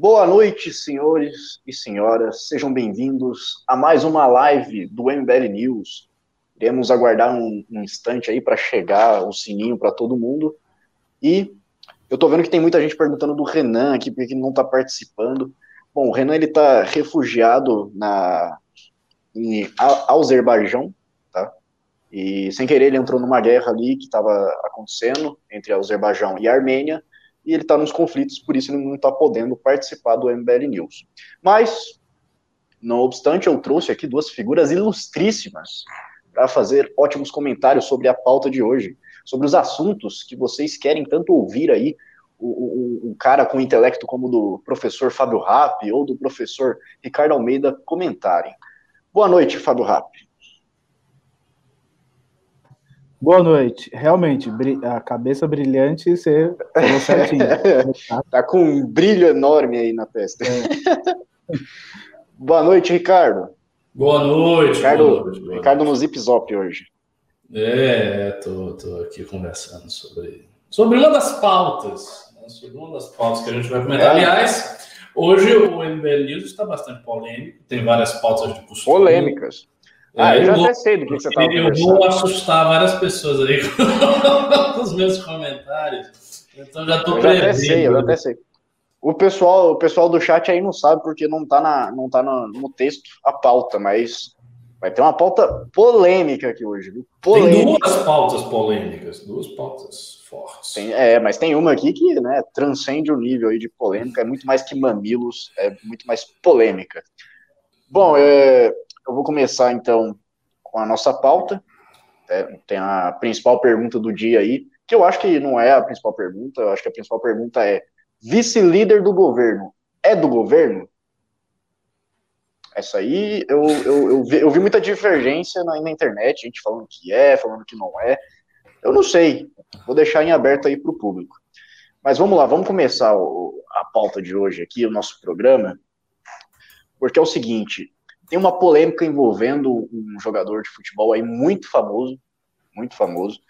Boa noite, senhores e senhoras. Sejam bem-vindos a mais uma live do MBL News. Iremos aguardar um, um instante aí para chegar o sininho para todo mundo. E eu tô vendo que tem muita gente perguntando do Renan aqui, porque ele não está participando. Bom, o Renan ele tá refugiado na em Azerbaijão, tá? E sem querer ele entrou numa guerra ali que estava acontecendo entre Azerbaijão e Armênia e ele está nos conflitos, por isso ele não está podendo participar do MBL News. Mas, não obstante, eu trouxe aqui duas figuras ilustríssimas para fazer ótimos comentários sobre a pauta de hoje, sobre os assuntos que vocês querem tanto ouvir aí, um, cara com intelecto como o do professor Fábio Rapp ou do professor Ricardo Almeida comentarem. Boa noite, Fábio Rapp. Boa noite. Realmente, a cabeça brilhante, você falou certinho. tá com um brilho enorme aí na testa. É. boa noite, Ricardo. Boa noite. Ricardo, boa noite, boa Ricardo noite. no Zip Zop hoje. É, tô, tô aqui conversando sobre, sobre uma das pautas. Né, sobre uma das pautas que a gente vai comentar. É. Aliás, hoje o MBL News está bastante polêmico, tem várias pautas de costume. Polêmicas. Ah, eu, eu já vou, até sei do que você estava Eu vou assustar várias pessoas aí com os meus comentários. Então já estou prevendo. Até sei, eu até sei. O pessoal, o pessoal do chat aí não sabe porque não está na, não tá no, no texto a pauta, mas vai ter uma pauta polêmica aqui hoje, viu? Polêmica. Tem duas pautas polêmicas, duas pautas fortes. Tem, é, mas tem uma aqui que né, transcende o nível aí de polêmica, é muito mais que mamilos, é muito mais polêmica. Bom, é, eu vou começar então com a nossa pauta. É, tem a principal pergunta do dia aí, que eu acho que não é a principal pergunta, eu acho que a principal pergunta é: vice-líder do governo é do governo? Essa aí eu, eu, eu, vi, eu vi muita divergência na, na, internet, gente falando que é, falando que não é. Eu não sei, vou deixar em aberto aí para o público. Mas vamos lá, vamos começar o, a pauta de hoje aqui, o nosso programa, porque é o seguinte: tem uma polêmica envolvendo um jogador de futebol aí muito famoso, muito famoso,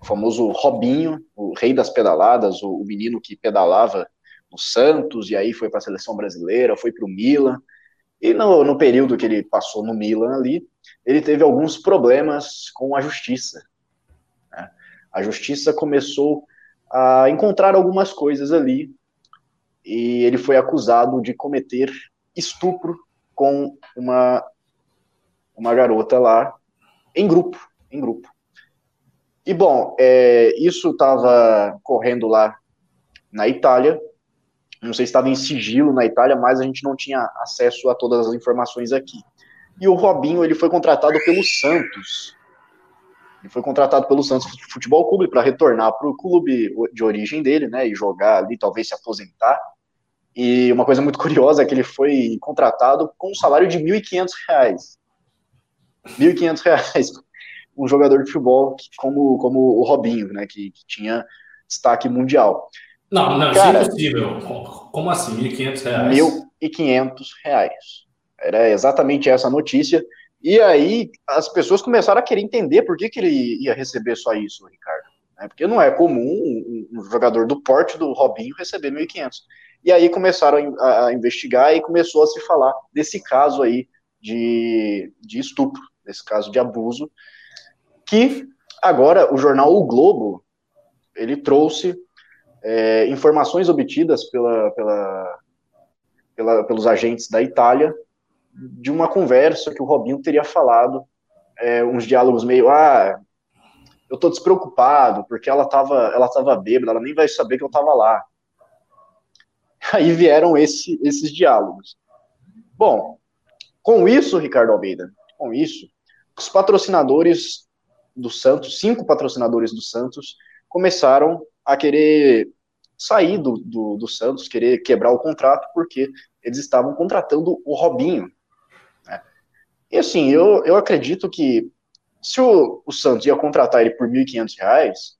o famoso Robinho, o rei das pedaladas, o, menino que pedalava no Santos e aí foi para a seleção brasileira, foi para o Milan. E no, no período que ele passou no Milan ali, ele teve alguns problemas com a justiça. Né? A justiça começou a encontrar algumas coisas ali e ele foi acusado de cometer estupro com uma, uma garota lá em grupo, em grupo. E bom, é, isso estava correndo lá na Itália. Não sei se estava em sigilo na Itália, mas a gente não tinha acesso a todas as informações aqui. E o Robinho ele foi contratado pelo Santos. Ele foi contratado pelo Santos Futebol Clube para retornar para o clube de origem dele, né, e jogar ali, talvez se aposentar. E uma coisa muito curiosa é que ele foi contratado com um salário de R$ 1.500. R$ 1.500 um jogador de futebol como, como o Robinho, né, que, que tinha destaque mundial. Não, não, Cara, isso é impossível. Como assim, R$ 1.500? R$ 1.500. Era exatamente essa notícia. E aí as pessoas começaram a querer entender por que, que ele ia receber só isso, Ricardo. Né? Porque não é comum um, um jogador do porte do Robinho receber 1.500. E aí começaram a, investigar e começou a se falar desse caso aí de, de estupro, desse caso de abuso, que agora o jornal O Globo, ele trouxe é, informações obtidas pela, pela, pela, pelos agentes da Itália de uma conversa que o Robinho teria falado, é, uns diálogos meio, ah, eu tô despreocupado, porque ela tava, ela tava bêbada, ela nem vai saber que eu tava lá. Aí vieram esse, esses diálogos. Bom, com isso, Ricardo Almeida, com isso, os patrocinadores do Santos, cinco patrocinadores do Santos, começaram a querer sair do, do, do Santos, querer quebrar o contrato, porque eles estavam contratando o Robinho. Né? E assim, eu, eu acredito que se o, o Santos ia contratar ele por R$ 1.500,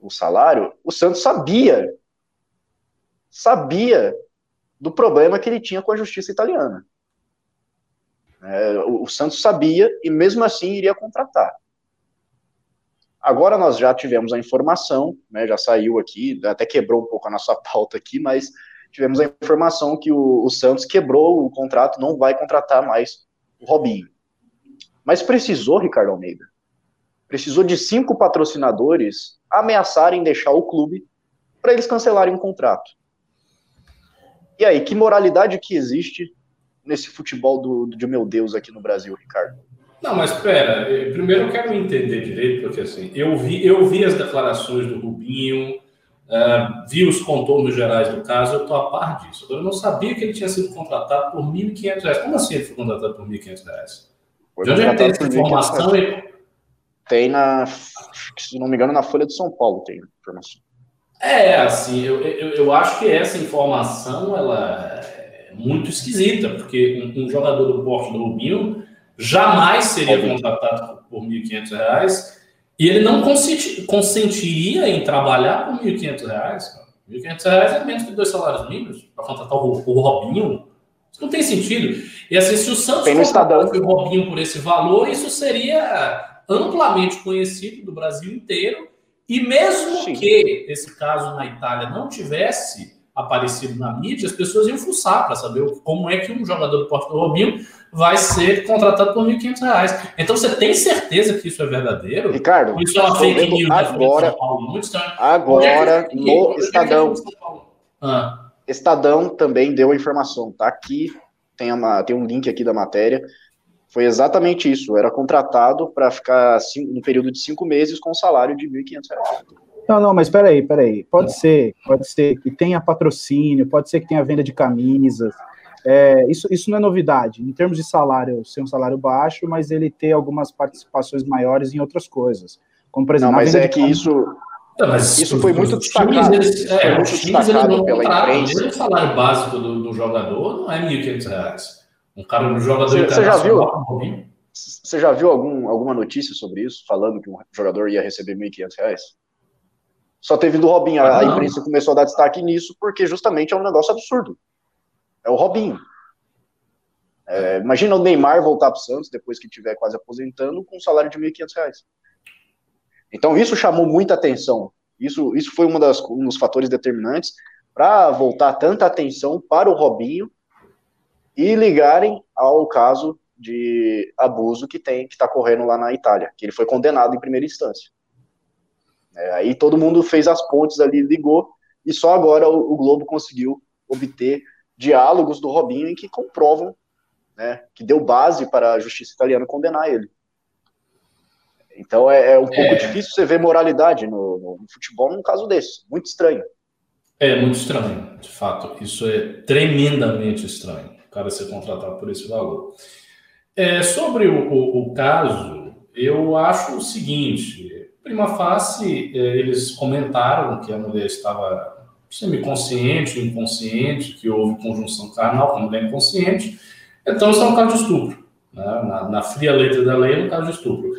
o salário, o Santos sabia sabia do problema que ele tinha com a justiça italiana. É, o, o Santos sabia e mesmo assim iria contratar. Agora nós já tivemos a informação, né, já saiu aqui, até quebrou um pouco a nossa pauta aqui, mas tivemos a informação que o, o Santos quebrou o contrato, não vai contratar mais o Robinho. Mas precisou, Ricardo Almeida. Precisou de cinco patrocinadores ameaçarem deixar o clube para eles cancelarem o contrato. E aí, que moralidade que existe nesse futebol do, do de meu Deus aqui no Brasil, Ricardo? Não, mas espera, primeiro eu quero entender direito, porque assim, eu vi, eu vi as declarações do Rubinho, uh, vi os contornos gerais do caso, eu estou a par disso. Agora, eu não sabia que ele tinha sido contratado por R$ 1.500. Como assim ele foi contratado por R$ 1.500? De onde que tem essa informação? Tem na, se não me engano, na Folha de São Paulo tem informação. É, assim, eu, eu, eu acho que essa informação, ela é muito esquisita, porque um, um jogador do porte do Rubinho jamais seria contratado por R$ 1.500 e ele não consentiria em trabalhar por R$ 1.500. R$ 1.500 é menos que dois salários mínimos para contratar o, o Robinho. Isso não tem sentido. E assim, se o Santos contratasse o Robinho por esse valor, isso seria amplamente conhecido do Brasil inteiro. E mesmo Sim. que esse caso na Itália não tivesse aparecido na mídia, as pessoas iam fuçar para saber como é que um jogador do Porto do Robinho vai ser contratado por R$ 1.500. Então você tem certeza que isso é verdadeiro? Ricardo, isso é uma fake news agora, Paulo, agora no Estadão. Ah. Estadão também deu a informação, tá aqui, tem, uma, tem um link aqui da matéria. Foi exatamente isso, era contratado para ficar cinco, um período de cinco meses com um salário de R$ 1.500. Não, não, mas peraí, peraí. Pode ser, pode ser que tenha patrocínio, pode ser que tenha venda de camisas, é, isso, isso não é novidade. Em termos de salário, ser um salário baixo, mas ele ter algumas participações maiores em outras coisas. Como, por exemplo, não, mas é que isso, não, isso foi muito destacado. Eles, é, foi muito destacado pela imprensa. O salário básico do, do, jogador não é R$ 1.500. Um cara do jogador você, você já viu? Você já viu algum, alguma notícia sobre isso, falando que um jogador ia receber R$ 1.500? Só teve do Robinho. A, a imprensa começou a dar destaque nisso porque justamente é um negócio absurdo. É o Robinho. É, imagina o Neymar voltar para o Santos depois que estiver quase aposentando com um salário de R$ 1.500. Então isso chamou muita atenção. Isso, isso foi uma das, um dos fatores determinantes para voltar tanta atenção para o Robinho e ligarem ao caso de abuso que tem que está correndo lá na Itália, que ele foi condenado em primeira instância. É, aí todo mundo fez as pontes ali, ligou e só agora o, o Globo conseguiu obter diálogos do Robinho em que comprovam né, que deu base para a justiça italiana condenar ele. Então é, é um pouco é. difícil você ver moralidade no, no, no, futebol num caso desse. Muito estranho. É muito estranho, de fato. Isso é tremendamente estranho. O cara ser contratado por esse valor. É, sobre o, o, o caso, eu acho o seguinte: prima face, é, eles comentaram que a mulher estava semiconsciente, inconsciente, que houve conjunção carnal com mulher inconsciente, então isso é um caso de estupro. Né? Na, na, fria letra da lei é um caso de estupro.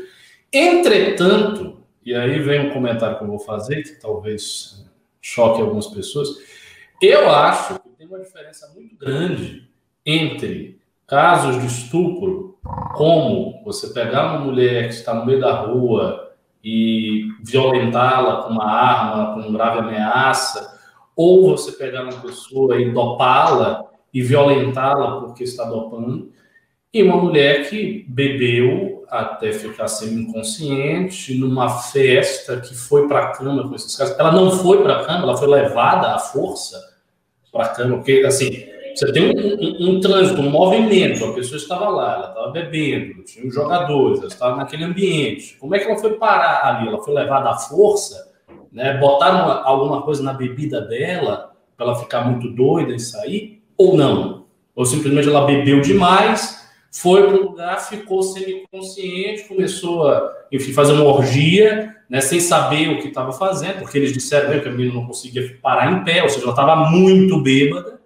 Entretanto, e aí vem um comentário que eu vou fazer, que talvez choque algumas pessoas, eu acho que tem uma diferença muito grande entre casos de estupro, como você pegar uma mulher que está no meio da rua e violentá-la com uma arma, com grave ameaça, ou você pegar uma pessoa e dopá-la e violentá-la porque está dopando, e uma mulher que bebeu até ficar semi-inconsciente numa festa que foi para a cama com esses caras. Ela não foi para a cama, ela foi levada à força para a cama, porque assim, você tem um, um, um, trânsito, um movimento, a pessoa estava lá, ela estava bebendo, tinha os jogadores, ela estava naquele ambiente. Como é que ela foi parar ali? Ela foi levada à força né? Botaram alguma coisa na bebida dela para ela ficar muito doida e sair, ou não? Ou simplesmente ela bebeu demais, foi para o lugar, ficou semi-consciente, começou a, enfim, fazer uma orgia, né, sem saber o que estava fazendo, porque eles disseram né, que a menina não conseguia parar em pé, ou seja, ela estava muito bêbada,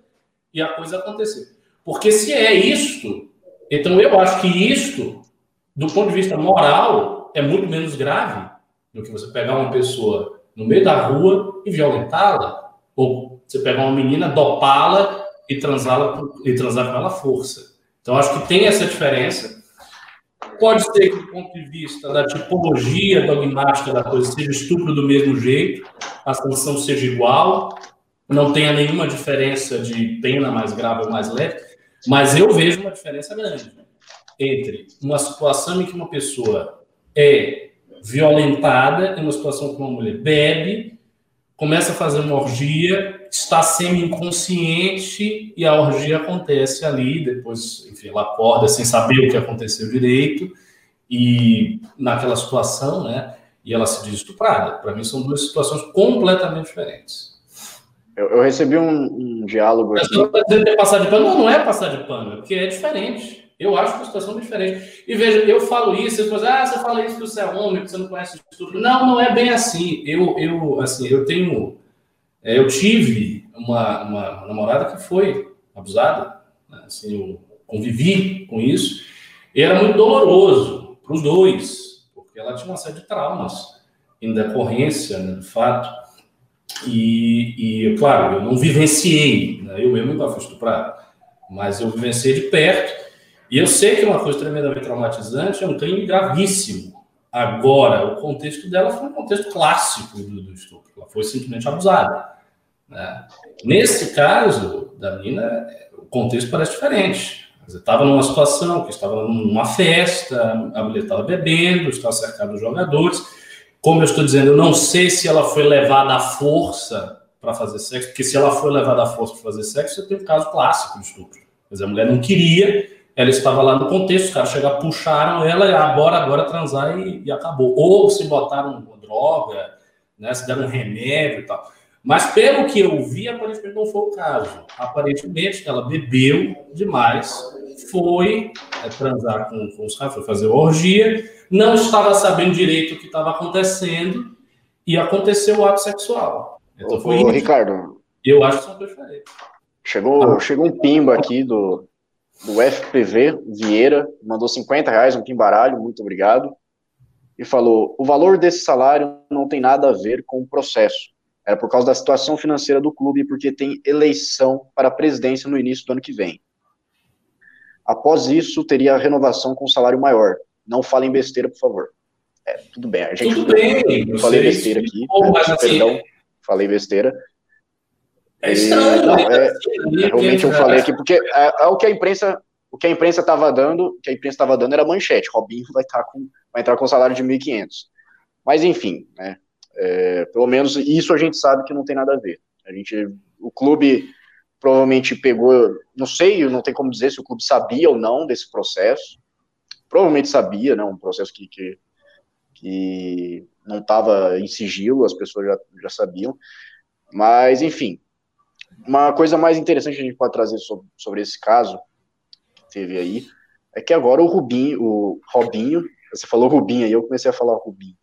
e a coisa aconteceu. Porque se é isto, então eu acho que isto, do ponto de vista moral, é muito menos grave do que você pegar uma pessoa no meio da rua e violentá-la. Ou você pegar uma menina, dopá-la e e transar com ela à força. Então, acho que tem essa diferença. Pode ser que, do ponto de vista da tipologia dogmática da coisa, seja estupro do mesmo jeito, a sanção seja igual, não tenha nenhuma diferença de pena mais grave ou mais leve, mas eu vejo uma diferença grande entre uma situação em que uma pessoa é violentada, em uma situação que uma mulher bebe, começa a fazer uma orgia, está semi-inconsciente e a orgia acontece ali, depois, enfim, ela acorda sem saber o que aconteceu direito e naquela situação, né? E ela se diz estuprada. Para mim, são duas situações completamente diferentes. Eu, eu recebi um, um diálogo aqui. Está dizendo que é passar de pano? Não, não é passar de pano, é porque é diferente. Eu acho que a situação é diferente. E veja, eu falo isso, você fala, ah, você fala isso que você é homem, que você não conhece tudo. Não, não é bem assim. Eu, eu, assim, eu tenho. É, eu tive uma, uma, namorada que foi abusada, né? assim, eu convivi com isso, e era muito doloroso para os dois, porque ela tinha uma série de traumas em decorrência né, do fato. E, e, claro, eu não vivenciei, né? eu mesmo nunca fui estuprado, mas eu vivenciei de perto. E eu sei que é uma coisa tremendamente traumatizante, é um crime gravíssimo. Agora, o contexto dela foi um contexto clássico do, do estupro. Ela foi simplesmente abusada. Né? Nesse caso da menina, o contexto parece diferente. Estava numa situação que estava numa festa, a mulher estava bebendo, estava cercada de jogadores. Como eu estou dizendo, eu não sei se ela foi levada à força para fazer sexo, porque se ela foi levada à força para fazer sexo, você tem um caso clássico de estupro. Mas a mulher não queria, ela estava lá no contexto, os caras chegaram, puxaram ela, agora, agora transar e, e acabou. Ou se botaram droga, né, se deram um remédio e tal. Mas pelo que eu vi, aparentemente não foi o caso. Aparentemente ela bebeu demais, foi é, transar com, com os caras, foi fazer orgia, não estava sabendo direito o que estava acontecendo e aconteceu o ato sexual. Então foi Ô, Ricardo. Eu acho que são diferentes. Chegou, ah. chegou um pimba aqui do, do FPV Vieira, mandou 50 reais, um pimbaralho, muito obrigado. E falou: o valor desse salário não tem nada a ver com o processo era por causa da situação financeira do clube porque tem eleição para a presidência no início do ano que vem. Após isso, teria a renovação com salário maior. Não falem besteira, por favor. É, tudo bem. A gente tudo bem. Eu falei besteira aqui. Bom, mas, assim, perdão, falei besteira. É estranho. E, não, né? é, realmente eu falei aqui, porque é, é, o que a imprensa o que a imprensa estava dando, o que a imprensa estava dando era manchete. Robinho vai, estar tá com, vai entrar com salário de 1.500. Mas enfim, né? É, pelo menos isso a gente sabe que não tem nada a ver. A gente, o clube provavelmente pegou, não sei, não tem como dizer se o clube sabia ou não desse processo. Provavelmente sabia, né? Um processo que, que, que não estava em sigilo, as pessoas já, já sabiam. Mas, enfim, uma coisa mais interessante que a gente pode trazer sobre, sobre esse caso que teve aí é que agora o Rubinho, o Robinho, você falou Rubinho aí, eu comecei a falar Rubinho.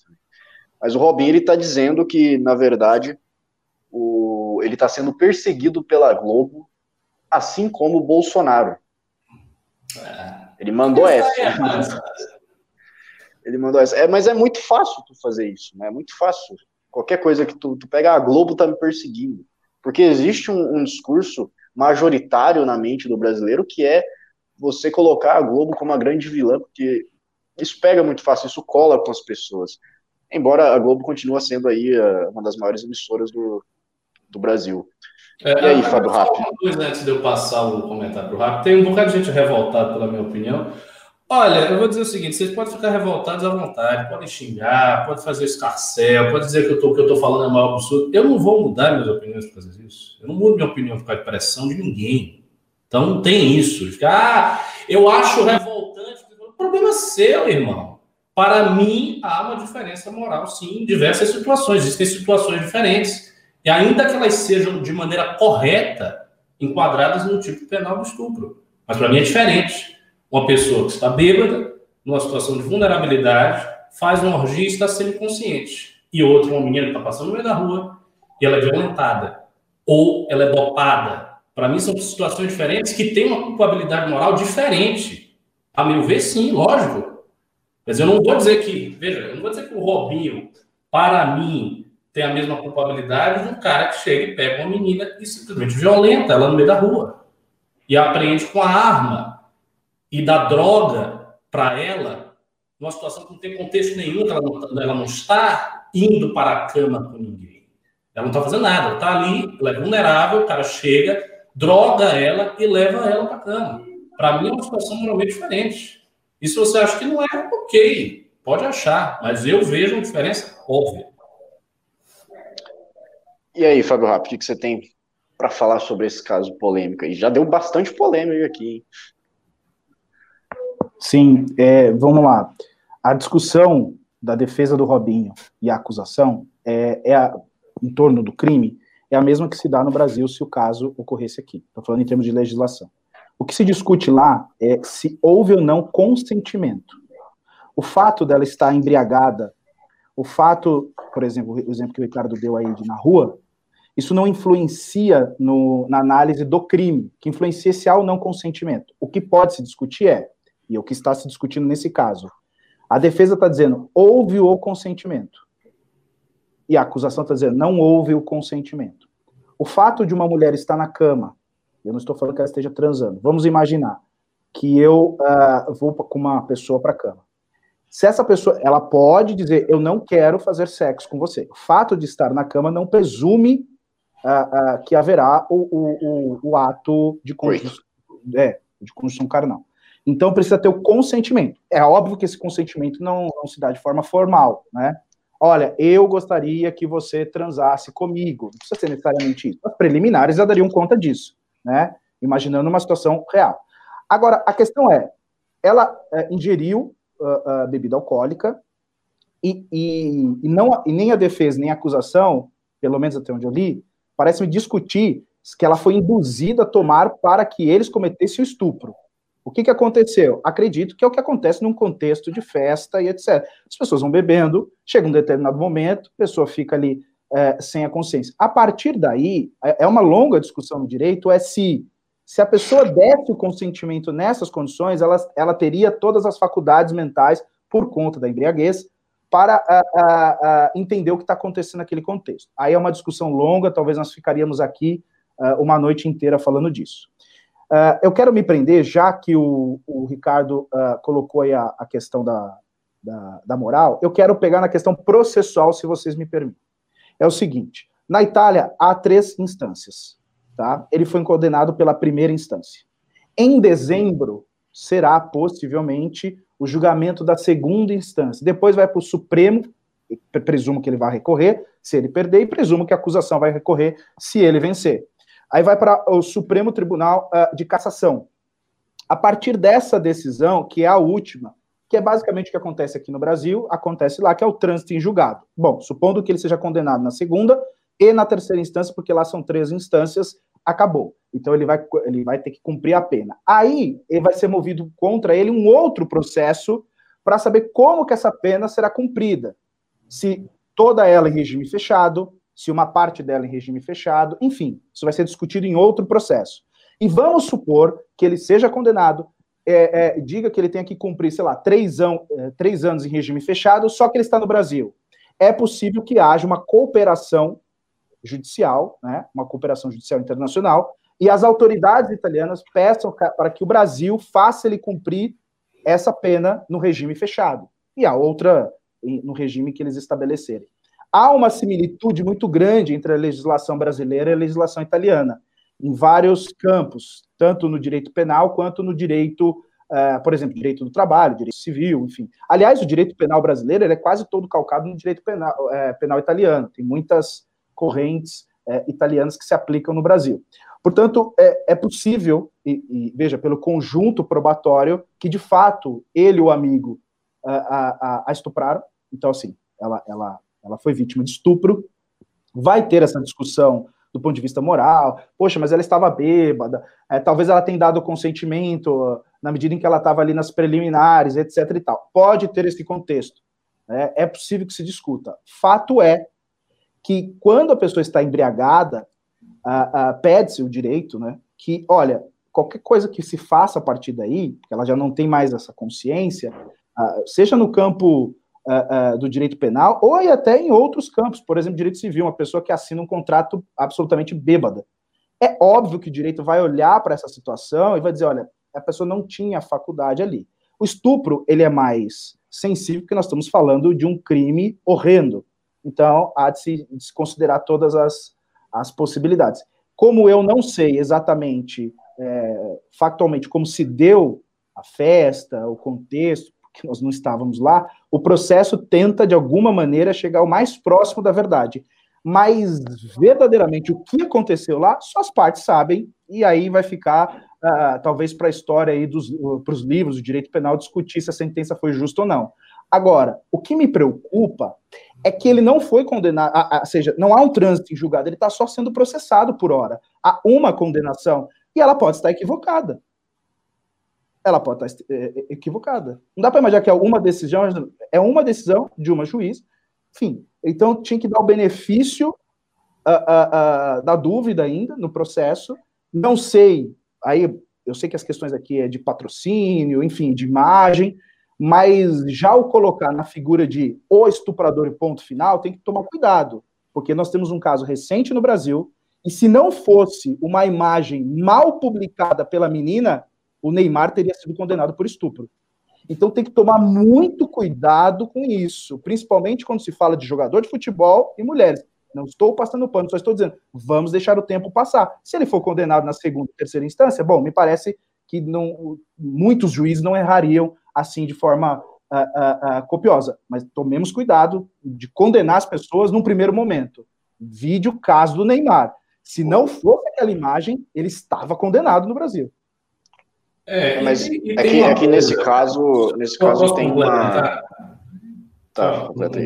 Mas o Robin ele está dizendo que, na verdade, o, ele está sendo perseguido pela Globo, assim como o Bolsonaro. Ele mandou essa. ele mandou essa. É, mas é muito fácil tu fazer isso, né? É muito fácil. Qualquer coisa que tu, tu pega, a Globo tá me perseguindo. Porque existe um, um discurso majoritário na mente do brasileiro que é você colocar a Globo como a grande vilã, porque isso pega muito fácil, isso cola com as pessoas embora a Globo continue sendo aí uh, uma das maiores emissoras do, do Brasil. É, e aí, Fábio Rápido? Uma coisa antes de eu passar o comentário para o Rápido, tem um bocado de gente revoltada pela minha opinião. Olha, eu vou dizer o seguinte: vocês podem ficar revoltados à vontade, podem xingar, podem fazer escarcel, podem dizer que, tô, que eu estou falando é maior absurdo. Eu não vou mudar minhas opiniões por causa disso. Eu não mudo minha opinião por causa de pressão de ninguém. Então não tem isso. Ficar, ah, eu acho revoltante. O problema é seu, irmão. Para mim, há uma diferença moral, sim, em diversas situações. Existem situações diferentes. E ainda que elas sejam de maneira correta, enquadradas no tipo penal do estupro. Mas para mim é diferente. Uma pessoa que está bêbada, numa situação de vulnerabilidade, faz uma orgia e está sendo consciente. E outra, uma menina que está passando no meio da rua e ela é violentada. Ou ela é dopada. Para mim, são situações diferentes que têm uma culpabilidade moral diferente. A meu ver, sim, lógico. Mas eu não vou dizer que, veja, eu não vou dizer que o Robinho, para mim, tem a mesma culpabilidade de um cara que chega e pega uma menina e simplesmente violenta ela no meio da rua. E apreende com a arma e dá droga para ela, numa situação que não tem contexto nenhum, ela não, ela não está indo para a cama com ninguém. Ela não está fazendo nada, ela está ali, ela é vulnerável, o cara chega, droga ela e leva ela para cama. Para mim é uma situação moralmente diferente. E se você acha que não é, ok, pode achar, mas eu vejo uma diferença óbvia. E aí, Fábio Rápido, o que você tem para falar sobre esse caso polêmico aí? Já deu bastante polêmica aqui. Hein? Sim, é, vamos lá. A discussão da defesa do Robinho e a acusação é, é a, em torno do crime é a mesma que se dá no Brasil se o caso ocorresse aqui. Estou falando em termos de legislação. O que se discute lá é se houve ou não consentimento. O fato dela estar embriagada, o fato, por exemplo, o exemplo que o Ricardo deu aí de na rua, isso não influencia no, na análise do crime, que influencia se há ou não consentimento. O que pode se discutir é, e é o que está se discutindo nesse caso, a defesa está dizendo houve o consentimento. E a acusação está dizendo não houve o consentimento. O fato de uma mulher estar na cama, eu não estou falando que ela esteja transando, vamos imaginar que eu uh, vou com uma pessoa para a cama. Se essa pessoa, ela pode dizer, eu não quero fazer sexo com você. O fato de estar na cama não presume uh, uh, que haverá o, o, o, o ato de conjunção, é, de conjunção carnal. Então precisa ter o consentimento. É óbvio que esse consentimento não, não se dá de forma formal, né? Olha, eu gostaria que você transasse comigo. Não precisa ser necessariamente isso. As preliminares já dariam conta disso, né? Imaginando uma situação real. Agora, a questão é, ela é, ingeriu uh, uh, bebida alcoólica e, e, e, não, e nem a defesa nem a acusação, pelo menos até onde eu li, parece-me discutir que ela foi induzida a tomar para que eles cometessem o estupro. O que, que aconteceu? Acredito que é o que acontece num contexto de festa e etc. As pessoas vão bebendo, chega um determinado momento, a pessoa fica ali é, sem a consciência. A partir daí, é, é uma longa discussão no direito, é se, se a pessoa desse o consentimento nessas condições, ela, ela teria todas as faculdades mentais, por conta da embriaguez, para a, a, a entender o que está acontecendo naquele contexto. Aí é uma discussão longa, talvez nós ficaríamos aqui uh, uma noite inteira falando disso. Uh, eu quero me prender, já que o, o Ricardo uh, colocou a, a questão da, da, da, moral, eu quero pegar na questão processual, se vocês me permitem. É o seguinte: na Itália há três instâncias. Tá? Ele foi condenado pela primeira instância. Em dezembro será possivelmente o julgamento da segunda instância. Depois vai para o Supremo, presumo que ele vai recorrer, se ele perder, e presumo que a acusação vai recorrer se ele vencer. Aí vai para o Supremo Tribunal uh, de Cassação. A partir dessa decisão, que é a última, que é basicamente o que acontece aqui no Brasil, acontece lá, que é o trânsito em julgado. Bom, supondo que ele seja condenado na segunda e na terceira instância, porque lá são três instâncias, acabou. Então ele vai, ele vai ter que cumprir a pena. Aí ele vai ser movido contra ele um outro processo para saber como que essa pena será cumprida. Se toda ela em regime fechado, se uma parte dela em regime fechado, enfim, isso vai ser discutido em outro processo. E vamos supor que ele seja condenado, é, é, diga que ele tenha que cumprir, sei lá, três, an é, três anos em regime fechado, só que ele está no Brasil. É possível que haja uma cooperação judicial, né, uma cooperação judicial internacional, e as autoridades italianas peçam para que o Brasil faça ele cumprir essa pena no regime fechado, e a outra no regime que eles estabelecerem há uma similitude muito grande entre a legislação brasileira e a legislação italiana, em vários campos, tanto no direito penal quanto no direito, uh, por exemplo, direito do trabalho, direito civil, enfim. Aliás, o direito penal brasileiro é quase todo calcado no direito penal, uh, penal italiano, tem muitas correntes uh, italianas que se aplicam no Brasil. Portanto, é, é possível, e, e, veja, pelo conjunto probatório, que de fato ele o amigo a, a, a estupraram. Então, assim, ela, ela ela foi vítima de estupro, vai ter essa discussão do ponto de vista moral, poxa, mas ela estava bêbada, é, talvez ela tenha dado consentimento na medida em que ela estava ali nas preliminares, etc e tal. Pode ter esse contexto, né? é possível que se discuta. Fato é que quando a pessoa está embriagada, pede-se o direito, né, que, olha, qualquer coisa que se faça a partir daí, porque ela já não tem mais essa consciência, seja no campo do direito penal, ou até em outros campos, por exemplo, direito civil, uma pessoa que assina um contrato absolutamente bêbada. É óbvio que o direito vai olhar para essa situação e vai dizer, olha, a pessoa não tinha faculdade ali. O estupro, ele é mais sensível, porque nós estamos falando de um crime horrendo. Então, há de se, de se considerar todas as, as possibilidades. Como eu não sei exatamente, é, factualmente, como se deu a festa, o contexto, porque nós não estávamos lá, o processo tenta, de alguma maneira, chegar o mais próximo da verdade. Mas, verdadeiramente, o que aconteceu lá, só as partes sabem, e aí vai ficar, uh, talvez, para a história aí, para os livros do direito penal, discutir se a sentença foi justa ou não. Agora, o que me preocupa é que ele não foi condenado, ou seja, não há um trânsito em julgado, ele está só sendo processado por hora. Há uma condenação e ela pode estar equivocada. Ela pode estar é, é, equivocada. Não dá para imaginar que é uma decisão, é uma decisão de uma juiz. Enfim, então tinha que dar o benefício uh, uh, uh, da dúvida ainda no processo. Não sei, aí eu sei que as questões aqui é de patrocínio, enfim, de imagem, mas já o colocar na figura de o estuprador e ponto final, tem que tomar cuidado, porque nós temos um caso recente no Brasil, e se não fosse uma imagem mal publicada pela menina, o Neymar teria sido condenado por estupro. Então tem que tomar muito cuidado com isso, principalmente quando se fala de jogador de futebol e mulheres. Não estou passando pano, só estou dizendo, vamos deixar o tempo passar. Se ele for condenado na segunda e terceira instância, bom, me parece que não, muitos juízes não errariam assim de forma uh, uh, uh, copiosa. Mas tomemos cuidado de condenar as pessoas num primeiro momento. Vídeo caso do Neymar. Se não fosse aquela imagem, ele estava condenado no Brasil. É, mas e, e é, que, é nesse caso, nesse caso tem uma. Tá, completa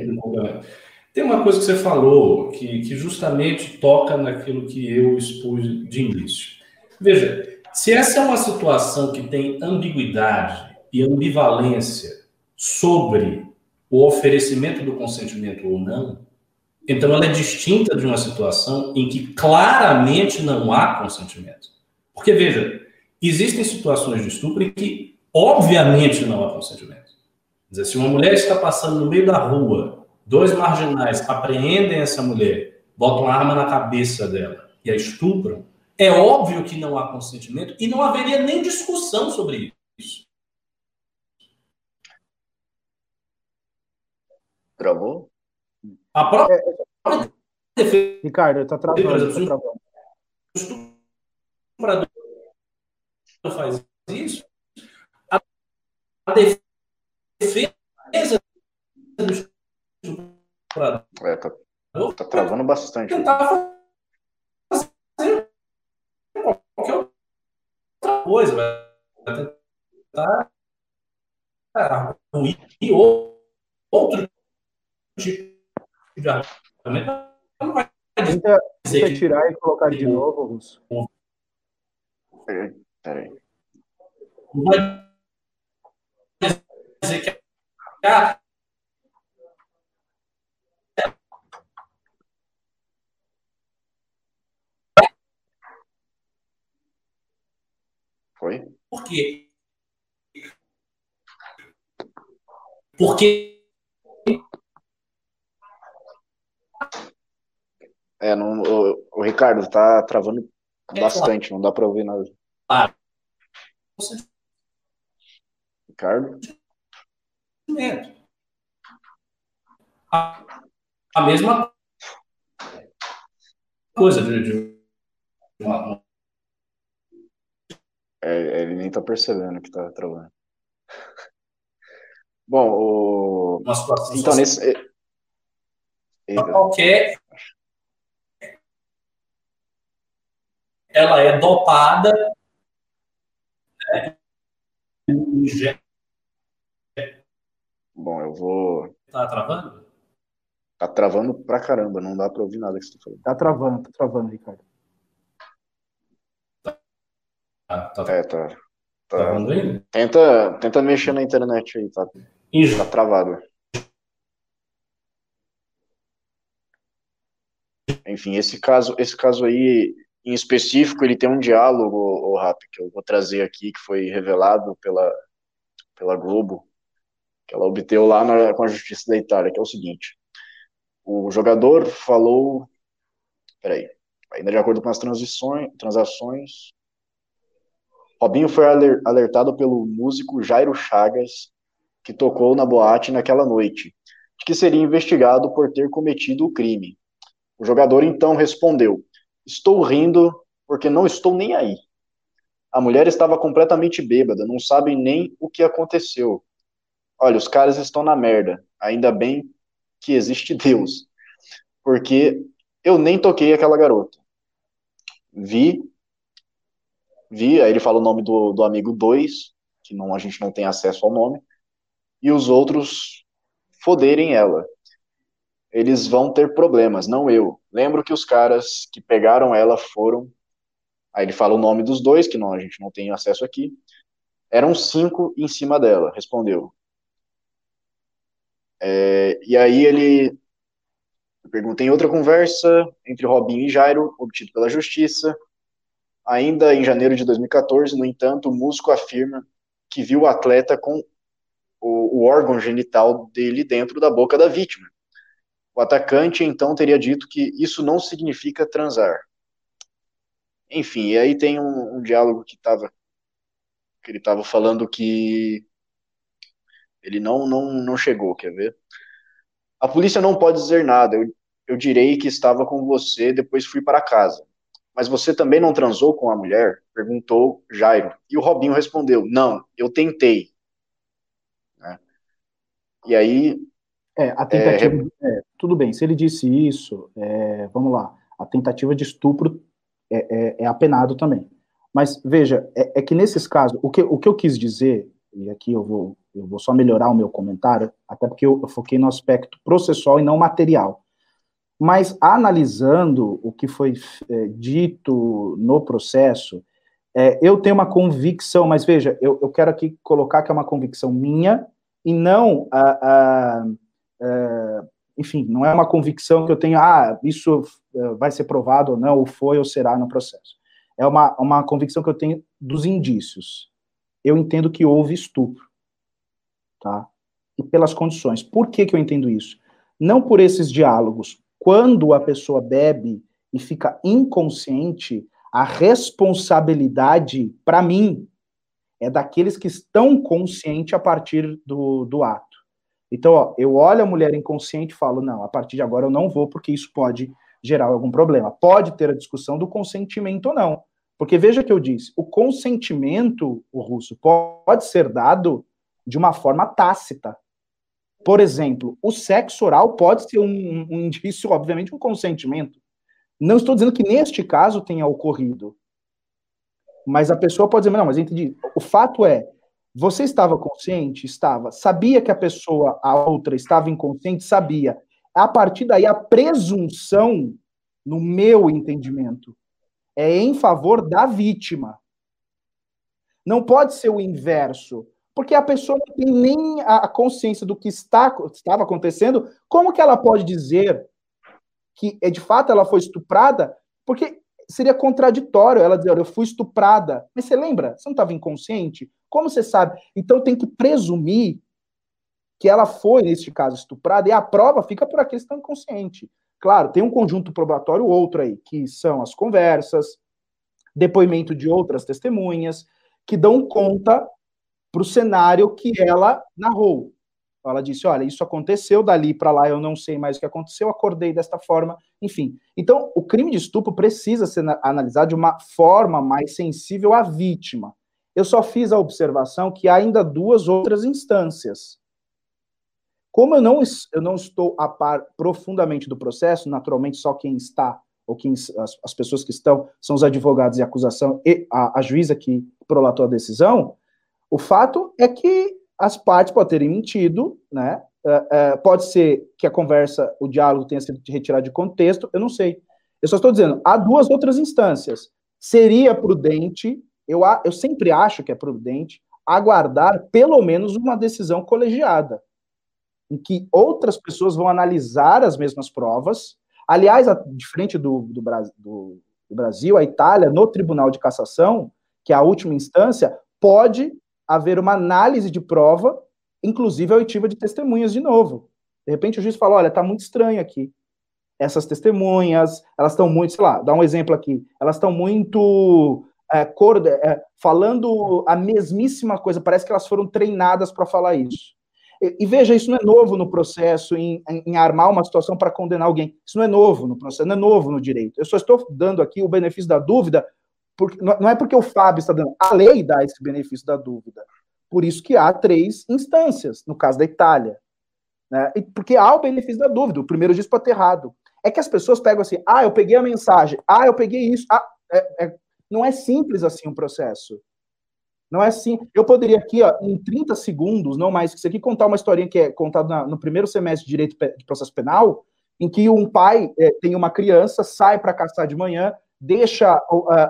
Tem uma coisa que você falou que, que justamente toca naquilo que eu expus de início. Veja, se essa é uma situação que tem ambiguidade e ambivalência sobre o oferecimento do consentimento ou não, então ela é distinta de uma situação em que claramente não há consentimento. Porque, veja, existem situações de estupro em que obviamente não há consentimento. Quer dizer, se uma mulher está passando no meio da rua, dois marginais apreendem essa mulher, botam a arma na cabeça dela e a estupram, é óbvio que não há consentimento e não haveria nem discussão sobre isso. Travou? A própria é, defesa. Ricardo, está travando. Tá travando. O estuprador faz isso. A defesa do estuprador. É, tá, tá travando bastante. Tentar fazer qualquer outra coisa, vai tentar ruir outro tipo de argumento. Tenta, tenta tirar e colocar de novo, Russo. Peraí, peraí. Vai dizer que Foi? Por quê? Porque É, não, o, o Ricardo tá travando é, bastante, não dá para ouvir nada. Ah. Ricardo? A, a mesma coisa de, uma, é, ele nem tá percebendo que tá travando. Bom, o... então nesse. Qualquer ela é dopada né? Bom, eu vou. Tá travando? Tá travando pra caramba, não dá pra ouvir nada que você tá falando. Tá travando, tá travando, Ricardo. Tá, tá, é, tá. Tá travando ainda? Tenta, tenta mexer na internet aí, tá? Isso. Tá travado. Enfim, esse caso, esse caso aí em específico, ele tem um diálogo, o Rap, que eu vou trazer aqui, que foi revelado pela, pela Globo, que ela obteve lá na, com a Justiça da Itália, que é o seguinte: o jogador falou. Peraí, ainda de acordo com as transições, transações, Robinho foi alertado pelo músico Jairo Chagas, que tocou na boate naquela noite. de que seria investigado por ter cometido o crime. O jogador então respondeu: Estou rindo porque não estou nem aí. A mulher estava completamente bêbada, não sabe nem o que aconteceu. Olha, os caras estão na merda. Ainda bem que existe Deus. Porque eu nem toquei aquela garota. Vi, vi, aí ele fala o nome do, do amigo 2, que não, a gente não tem acesso ao nome, e os outros foderem ela. Eles vão ter problemas, não eu. Lembro que os caras que pegaram ela foram. Aí ele fala o nome dos dois, que não, a gente não tem acesso aqui. Eram cinco em cima dela, respondeu. É, e aí ele pergunta em outra conversa entre Robinho e Jairo, obtido pela justiça. Ainda em janeiro de 2014, no entanto, o músico afirma que viu o atleta com o, o órgão genital dele dentro da boca da vítima. O atacante então teria dito que isso não significa transar. Enfim, e aí tem um, um diálogo que tava que ele estava falando que ele não, não, não chegou, quer ver? A polícia não pode dizer nada. Eu, eu direi que estava com você, depois fui para casa. Mas você também não transou com a mulher? Perguntou Jairo. E o Robinho respondeu: Não, eu tentei. Né? E aí. É, a tentativa. É... É, tudo bem, se ele disse isso, é, vamos lá. A tentativa de estupro é, é, é apenado também. Mas veja, é, que nesses casos, o que, o que eu quis dizer, e aqui eu vou eu vou só melhorar o meu comentário, até porque eu, eu foquei no aspecto processual e não material. Mas analisando o que foi é, dito no processo, é, eu tenho uma convicção, mas veja, eu, eu, quero aqui colocar que é uma convicção minha e não, a, a, a, enfim, não é uma convicção que eu tenho, ah, isso é, vai ser provado ou não, ou foi ou será no processo. É uma, uma convicção que eu tenho dos indícios. Eu entendo que houve estupro tá? E pelas condições. Por que, que eu entendo isso? Não por esses diálogos. Quando a pessoa bebe e fica inconsciente, a responsabilidade, para mim, é daqueles que estão conscientes a partir do, do ato. Então, ó, eu olho a mulher inconsciente e falo, não, a partir de agora eu não vou, porque isso pode gerar algum problema. Pode ter a discussão do consentimento ou não. Porque veja que eu disse, o consentimento, o russo, pode ser dado de uma forma tácita. Por exemplo, o sexo oral pode ser um, um indício, obviamente, um consentimento. Não estou dizendo que neste caso tenha ocorrido. Mas a pessoa pode dizer, não, mas entendi. O fato é, você estava consciente? Estava. Sabia que a pessoa, a outra, estava inconsciente? Sabia. A partir daí, a presunção, no meu entendimento, é em favor da vítima. Não pode ser o inverso porque a pessoa não tem nem a consciência do que está, estava acontecendo, como que ela pode dizer que é de fato ela foi estuprada? Porque seria contraditório ela dizer, eu fui estuprada. Mas você lembra? Você não estava inconsciente? Como você sabe? Então tem que presumir que ela foi, neste caso, estuprada, e a prova fica por aqueles que estão inconscientes. Claro, tem um conjunto probatório outro aí, que são as conversas, depoimento de outras testemunhas, que dão conta para o cenário que ela narrou. Ela disse: Olha, isso aconteceu, dali para lá eu não sei mais o que aconteceu, acordei desta forma, enfim. Então, o crime de estupro precisa ser analisado de uma forma mais sensível à vítima. Eu só fiz a observação que há ainda duas outras instâncias. Como eu não, eu não estou a par profundamente do processo, naturalmente só quem está, ou quem, as, as pessoas que estão, são os advogados e a acusação e a, a juíza que prolatou a decisão, o fato é que as partes podem terem mentido, né? Uh, uh, pode ser que a conversa, o diálogo tenha sido retirado de contexto, eu não sei. Eu só estou dizendo, há duas outras instâncias. Seria prudente, eu, eu sempre acho que é prudente, aguardar pelo menos uma decisão colegiada, em que outras pessoas vão analisar as mesmas provas. Aliás, a, diferente do, do, do, do Brasil, a Itália, no Tribunal de Cassação, que é a última instância, pode haver uma análise de prova, inclusive a oitiva de testemunhas de novo. De repente o juiz fala, olha, está muito estranho aqui. Essas testemunhas, elas estão muito, sei lá, dá um exemplo aqui, elas estão muito é, cor, é, falando a mesmíssima coisa, parece que elas foram treinadas para falar isso. E, e, veja, isso não é novo no processo em, em armar uma situação para condenar alguém. Isso não é novo no processo, não é novo no direito. Eu só estou dando aqui o benefício da dúvida, porque, não é porque o Fábio está dando, a lei dá esse benefício da dúvida. Por isso que há três instâncias, no caso da Itália. Né? Porque há o benefício da dúvida. O primeiro diz pode ter errado. É que as pessoas pegam assim, ah, eu peguei a mensagem, ah, eu peguei isso. Ah, é, é, não é simples assim o um processo. Não é assim. Eu poderia aqui, ó, em 30 segundos, não mais que isso aqui, contar uma historinha que é contada no primeiro semestre de Direito de Processo Penal, em que um pai é, tem uma criança, sai para caçar de manhã, deixa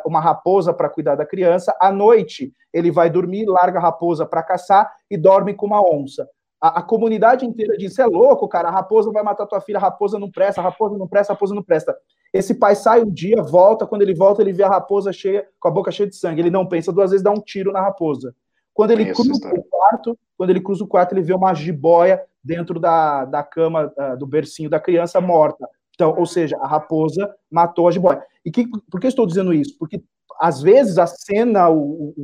uma raposa para cuidar da criança, à noite ele vai dormir, larga a raposa para caçar e dorme com uma onça. A, a, comunidade inteira diz: é louco, cara, a raposa vai matar tua filha, a raposa não presta, a raposa não presta, a raposa não presta. Esse pai sai um dia, volta, quando ele volta, ele vê a raposa cheia, com a boca cheia de sangue. Ele não pensa duas vezes, dá um tiro na raposa. Quando ele cruza o quarto, quando ele cruza o quarto, ele vê uma jiboia dentro da, da cama, uh, do bercinho da criança morta. Então, ou seja, a raposa matou a jiboia. E que, por que estou dizendo isso? Porque às vezes a cena, o,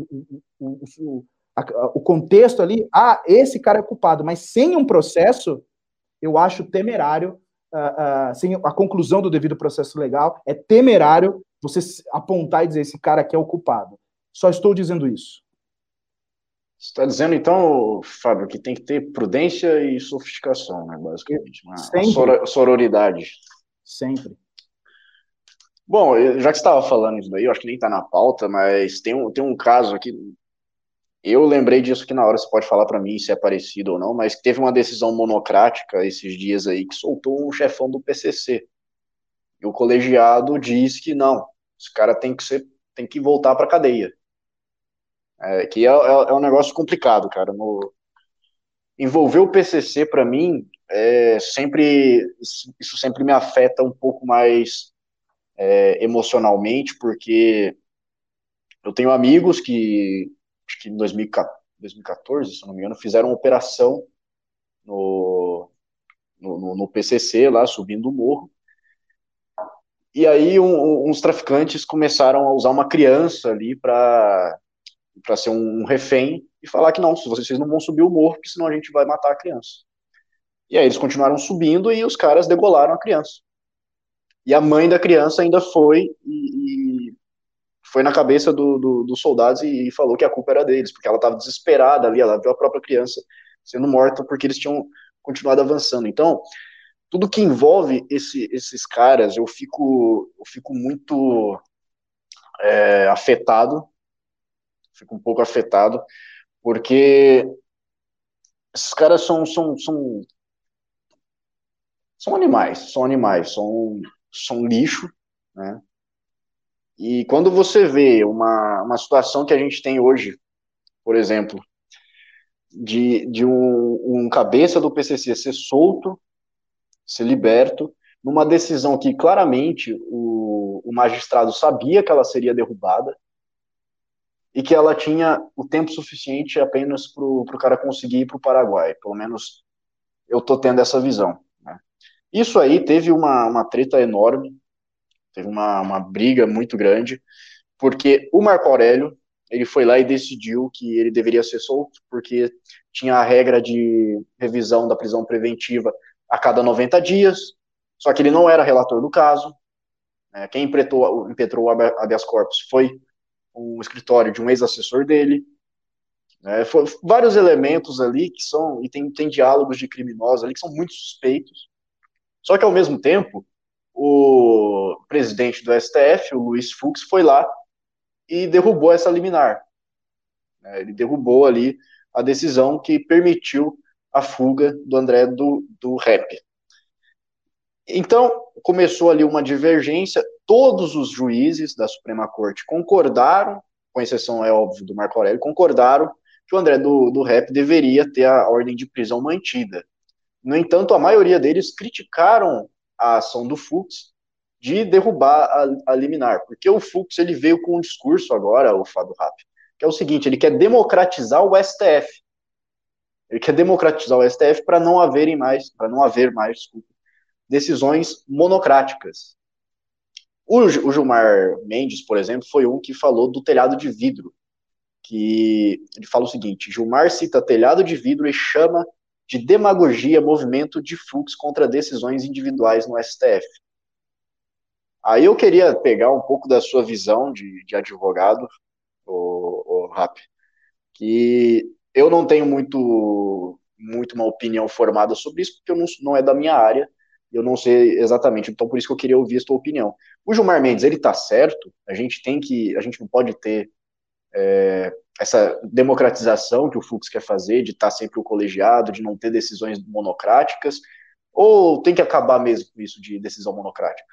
o, o, o, contexto ali, ah, esse cara é culpado, mas sem um processo, eu acho temerário uh, uh, sem a conclusão do devido processo legal, é temerário você apontar e dizer esse cara aqui é o culpado. Só estou dizendo isso. Você está dizendo, então, Fábio, que tem que ter prudência e sofisticação, né, basicamente. Uma, uma sororidade. Sempre. Bom, já que você estava falando isso daí, eu acho que nem está na pauta, mas tem um, tem um caso aqui, eu lembrei disso que na hora você pode falar para mim se é parecido ou não, mas teve uma decisão monocrática esses dias aí que soltou um chefão do PCC. E o colegiado diz que não, esse cara tem que ser, tem que voltar para cadeia. É, que é, é, é, um negócio complicado, cara. No, envolver o PCC para mim é sempre isso sempre me afeta um pouco mais é, emocionalmente, porque eu tenho amigos que acho que em 2014, se não me engano, fizeram uma operação no, no, no PCC, lá, subindo o morro. E aí um, uns traficantes começaram a usar uma criança ali para ser um, refém e falar que não, vocês não vão subir o morro, porque senão a gente vai matar a criança. E aí eles continuaram subindo e os caras degolaram a criança. E a mãe da criança ainda foi e, e foi na cabeça do, do, dos soldados e, e, falou que a culpa era deles, porque ela estava desesperada ali, ela viu a própria criança sendo morta porque eles tinham continuado avançando. Então, tudo que envolve esse, esses caras, eu fico, eu fico muito é, afetado, fico um pouco afetado, porque esses caras são, são, são, são animais, são animais, são, são lixo, né? E quando você vê uma, uma situação que a gente tem hoje, por exemplo, de, de um, um cabeça do PCC ser solto, ser liberto, numa decisão que claramente o, o magistrado sabia que ela seria derrubada e que ela tinha o tempo suficiente apenas para o cara conseguir ir para o Paraguai. Pelo menos eu estou tendo essa visão. Isso aí teve uma, uma treta enorme Teve uma, uma briga muito grande, porque o Marco Aurélio, ele foi lá e decidiu que ele deveria ser solto, porque tinha a regra de revisão da prisão preventiva a cada 90 dias, só que ele não era relator do caso. Né? Quem impetrou, impetrou o habeas corpus foi um escritório de um ex-assessor dele. Né? Vários elementos ali que são, e tem, tem diálogos de criminosos ali que são muito suspeitos. Só que, ao mesmo tempo, o presidente do STF, o Luiz Fux, foi lá e derrubou essa liminar. É, ele derrubou ali a decisão que permitiu a fuga do André do, do rap. Então, começou ali uma divergência, todos os juízes da Suprema Corte concordaram, com exceção, é óbvio, do Marco Aurélio, concordaram que o André do, do rap deveria ter a ordem de prisão mantida. No entanto, a maioria deles criticaram a ação do Fux de derrubar a, a liminar, porque o Fux ele veio com um discurso agora, o Fábio Rap, que é o seguinte, ele quer democratizar o STF. Ele quer democratizar o STF para não haverem mais, para não haver mais, desculpa, decisões monocráticas. O, o Gilmar Mendes, por exemplo, foi um que falou do telhado de vidro, que ele fala o seguinte: Gilmar cita telhado de vidro e chama de demagogia, movimento de fluxo contra decisões individuais no STF. Aí eu queria pegar um pouco da sua visão de, de advogado, o, o Rap, que eu não tenho muito, muito uma opinião formada sobre isso, porque eu não, não é da minha área, eu não sei exatamente, então por isso que eu queria ouvir a sua opinião. O Gilmar Mendes, ele tá certo, a gente tem que, a gente não pode ter é, essa democratização que o Fux quer fazer, de estar sempre o colegiado, de não ter decisões monocráticas, ou tem que acabar mesmo com isso de decisão monocrática?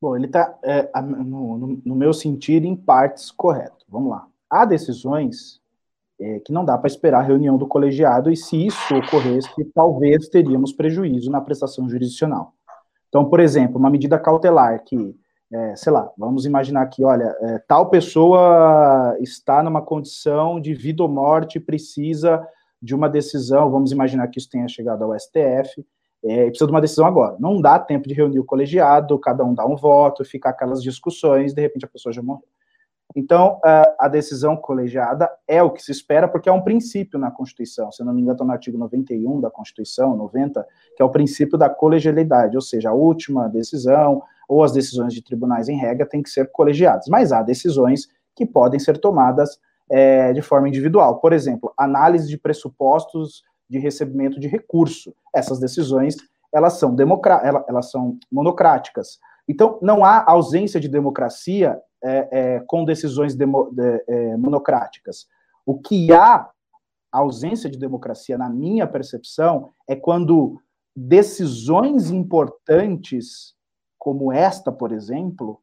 Bom, ele está, é, no, no, meu sentido, em partes correto. Vamos lá. Há decisões é, que não dá para esperar a reunião do colegiado, e se isso ocorresse, talvez teríamos prejuízo na prestação jurisdicional. Então, por exemplo, uma medida cautelar que, é, sei lá, vamos imaginar que, olha, é, tal pessoa está numa condição de vida ou morte, precisa de uma decisão, vamos imaginar que isso tenha chegado ao STF, é, precisa de uma decisão agora. Não dá tempo de reunir o colegiado, cada um dá um voto, ficar aquelas discussões, de repente a pessoa já morreu. Então, a decisão colegiada é o que se espera, porque é um princípio na Constituição. Se não me engano, está no artigo 91 da Constituição, 90, que é o princípio da colegialidade, ou seja, a última decisão ou as decisões de tribunais em regra têm que ser colegiadas. Mas há decisões que podem ser tomadas é, de forma individual. Por exemplo, análise de pressupostos de recebimento de recurso. Essas decisões, elas são, democra elas são monocráticas. Então, não há ausência de democracia é, é, com decisões demo, de, é, monocráticas. O que há ausência de democracia, na minha percepção, é quando decisões importantes, como esta, por exemplo,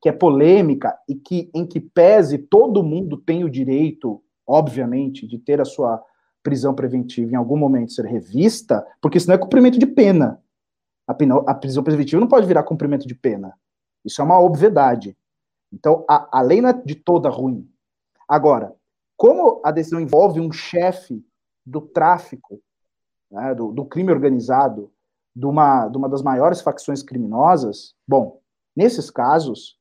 que é polêmica e que em que pese todo mundo tem o direito, obviamente, de ter a sua prisão preventiva em algum momento ser revista, porque isso não é cumprimento de pena. A, pena, a prisão preventiva não pode virar cumprimento de pena. Isso é uma obviedade. Então, a, a lei não é de toda ruim. Agora, como a decisão envolve um chefe do tráfico, né, do, do, crime organizado, de uma, de uma das maiores facções criminosas, bom, nesses casos,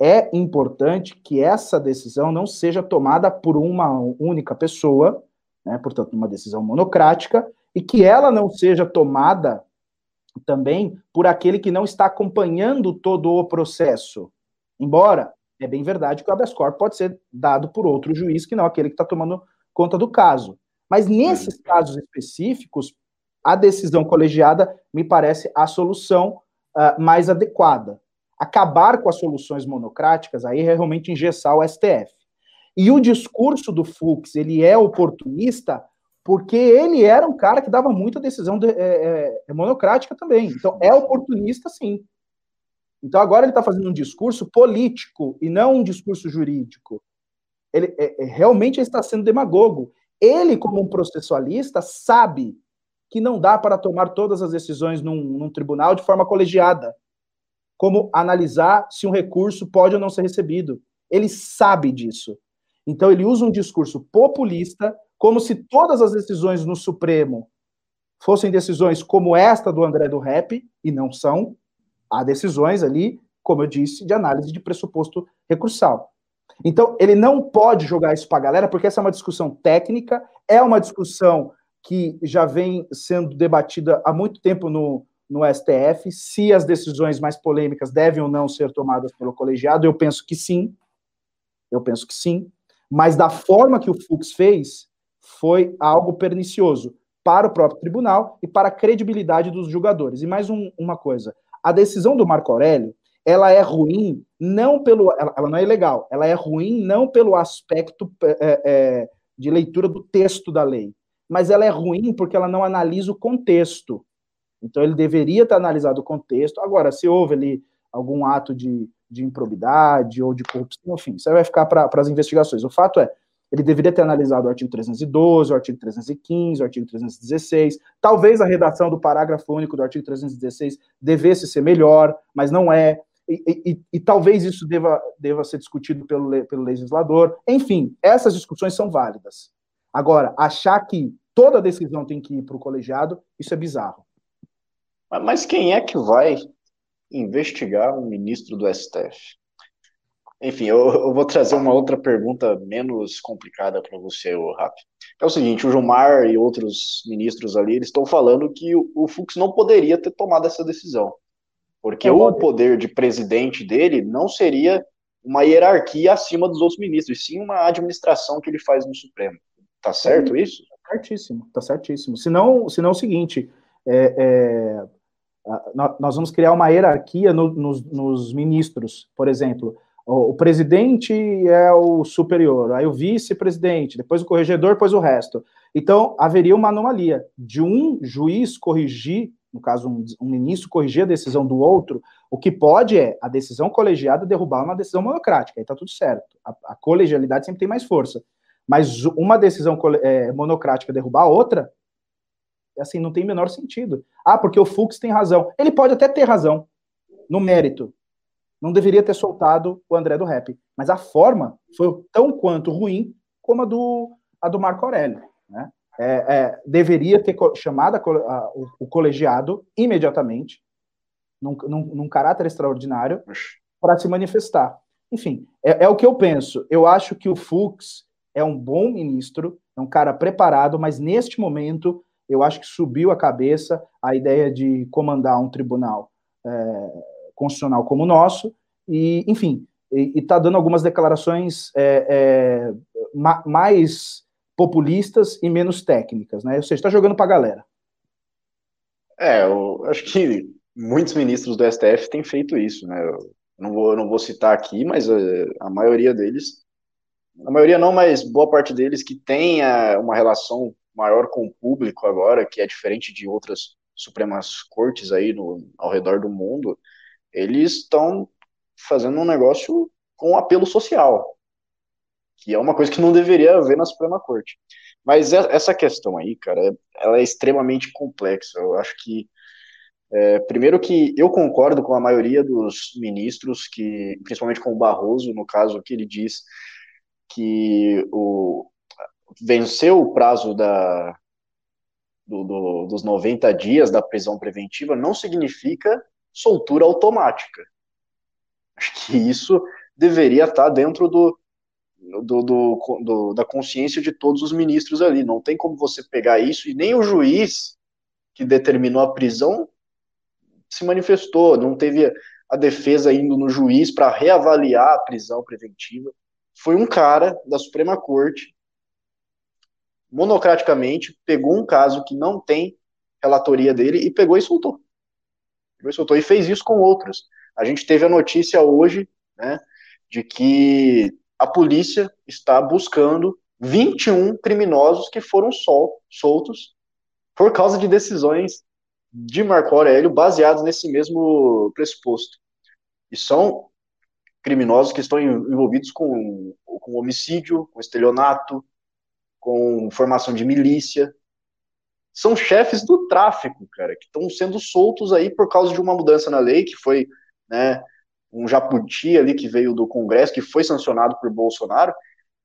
é importante que essa decisão não seja tomada por uma única pessoa, né, portanto, uma decisão monocrática, e que ela não seja tomada também por aquele que não está acompanhando todo o processo. Embora é bem verdade que o habeas corpus pode ser dado por outro juiz que não aquele que está tomando conta do caso. Mas nesses casos específicos, a decisão colegiada me parece a solução uh, mais adequada. Acabar com as soluções monocráticas aí é realmente engessar o STF. E o discurso do Fux, ele é oportunista porque ele era um cara que dava muita decisão de, é, é, monocrática também. Então, é oportunista, sim. Então, agora ele está fazendo um discurso político e não um discurso jurídico. Ele é, realmente está sendo demagogo. Ele, como um processualista, sabe que não dá para tomar todas as decisões num, num tribunal de forma colegiada. Como analisar se um recurso pode ou não ser recebido. Ele sabe disso. Então ele usa um discurso populista, como se todas as decisões no Supremo fossem decisões como esta do André do Rep, e não são. Há decisões ali, como eu disse, de análise de pressuposto recursal. Então, ele não pode jogar isso para a galera, porque essa é uma discussão técnica, é uma discussão que já vem sendo debatida há muito tempo no, no STF, se as decisões mais polêmicas devem ou não ser tomadas pelo colegiado. Eu penso que sim. Eu penso que sim mas da forma que o Fux fez, foi algo pernicioso para o próprio tribunal e para a credibilidade dos julgadores. E mais um, uma coisa, a decisão do Marco Aurélio, ela é ruim não pelo, ela, ela não é ilegal, ela é ruim não pelo aspecto é, é, de leitura do texto da lei, mas ela é ruim porque ela não analisa o contexto. Então ele deveria ter analisado o contexto. Agora, se houve ali algum ato de de improbidade ou de corrupção, enfim, isso vai ficar para as investigações. O fato é, ele deveria ter analisado o artigo 312, o artigo 315, o artigo 316. Talvez a redação do parágrafo único do artigo 316 devesse ser melhor, mas não é. E, e, e, talvez isso deva, deva ser discutido pelo, pelo legislador. Enfim, essas discussões são válidas. Agora, achar que toda decisão tem que ir para o colegiado, isso é bizarro. Mas quem é que vai investigar um ministro do STF. Enfim, eu, eu, vou trazer uma outra pergunta menos complicada para você, Rap. É o seguinte, o Gilmar e outros ministros ali, eles estão falando que o, o Fux não poderia ter tomado essa decisão. Porque é o poder de presidente dele não seria uma hierarquia acima dos outros ministros, e sim uma administração que ele faz no Supremo. Tá certo isso? Certíssimo, tá certíssimo. Senão, senão é o seguinte, é, é, nós vamos criar uma hierarquia no, nos, nos, ministros, por exemplo, o, o, presidente é o superior, aí o vice-presidente, depois o corregedor, depois o resto. Então, haveria uma anomalia de um juiz corrigir, no caso, um, um ministro corrigir a decisão do outro, o que pode é a decisão colegiada derrubar uma decisão monocrática, aí tá tudo certo. A, a colegialidade sempre tem mais força. Mas uma decisão é, monocrática derrubar a outra, assim, não tem o menor sentido. Ah, porque o Fux tem razão. Ele pode até ter razão, no mérito. Não deveria ter soltado o André do Rap. Mas a forma foi tão quanto ruim como a do, a do Marco Aurélio. Né? É, é, deveria ter chamado a, a, o, o, colegiado imediatamente, num, num, num caráter extraordinário, para se manifestar. Enfim, é, é, o que eu penso. Eu acho que o Fux é um bom ministro, é um cara preparado, mas neste momento eu acho que subiu a cabeça a ideia de comandar um tribunal é, constitucional como o nosso, e, enfim, está dando algumas declarações é, é, ma mais populistas e menos técnicas, né? Ou seja, está jogando para a galera. É, eu acho que muitos ministros do STF têm feito isso, né? Eu não vou, eu não vou citar aqui, mas a, é, a maioria deles, a maioria não, mas boa parte deles que tem uma relação maior com o público agora, que é diferente de outras supremas cortes aí no, ao redor do mundo, eles estão fazendo um negócio com apelo social, que é uma coisa que não deveria haver na Suprema Corte. Mas essa questão aí, cara, ela é extremamente complexa. Eu acho que, é, primeiro que eu concordo com a maioria dos ministros, que, principalmente com o Barroso, no caso, que ele diz que o, venceu o prazo da, do, do, dos 90 dias da prisão preventiva não significa soltura automática. Acho que isso deveria estar dentro do, do, do, da consciência de todos os ministros ali. Não tem como você pegar isso e nem o juiz que determinou a prisão se manifestou, não teve a defesa indo no juiz para reavaliar a prisão preventiva. Foi um cara da Suprema Corte monocraticamente, pegou um caso que não tem relatoria dele e pegou e soltou. Pegou e soltou e fez isso com outros. A gente teve a notícia hoje, né, de que a polícia está buscando 21 criminosos que foram sol, soltos por causa de decisões de Marco Aurélio baseadas nesse mesmo pressuposto. E são criminosos que estão envolvidos com, com homicídio, com estelionato, com formação de milícia. São chefes do tráfico, cara, que estão sendo soltos aí por causa de uma mudança na lei, que foi né, um japuti ali que veio do Congresso, que foi sancionado por Bolsonaro,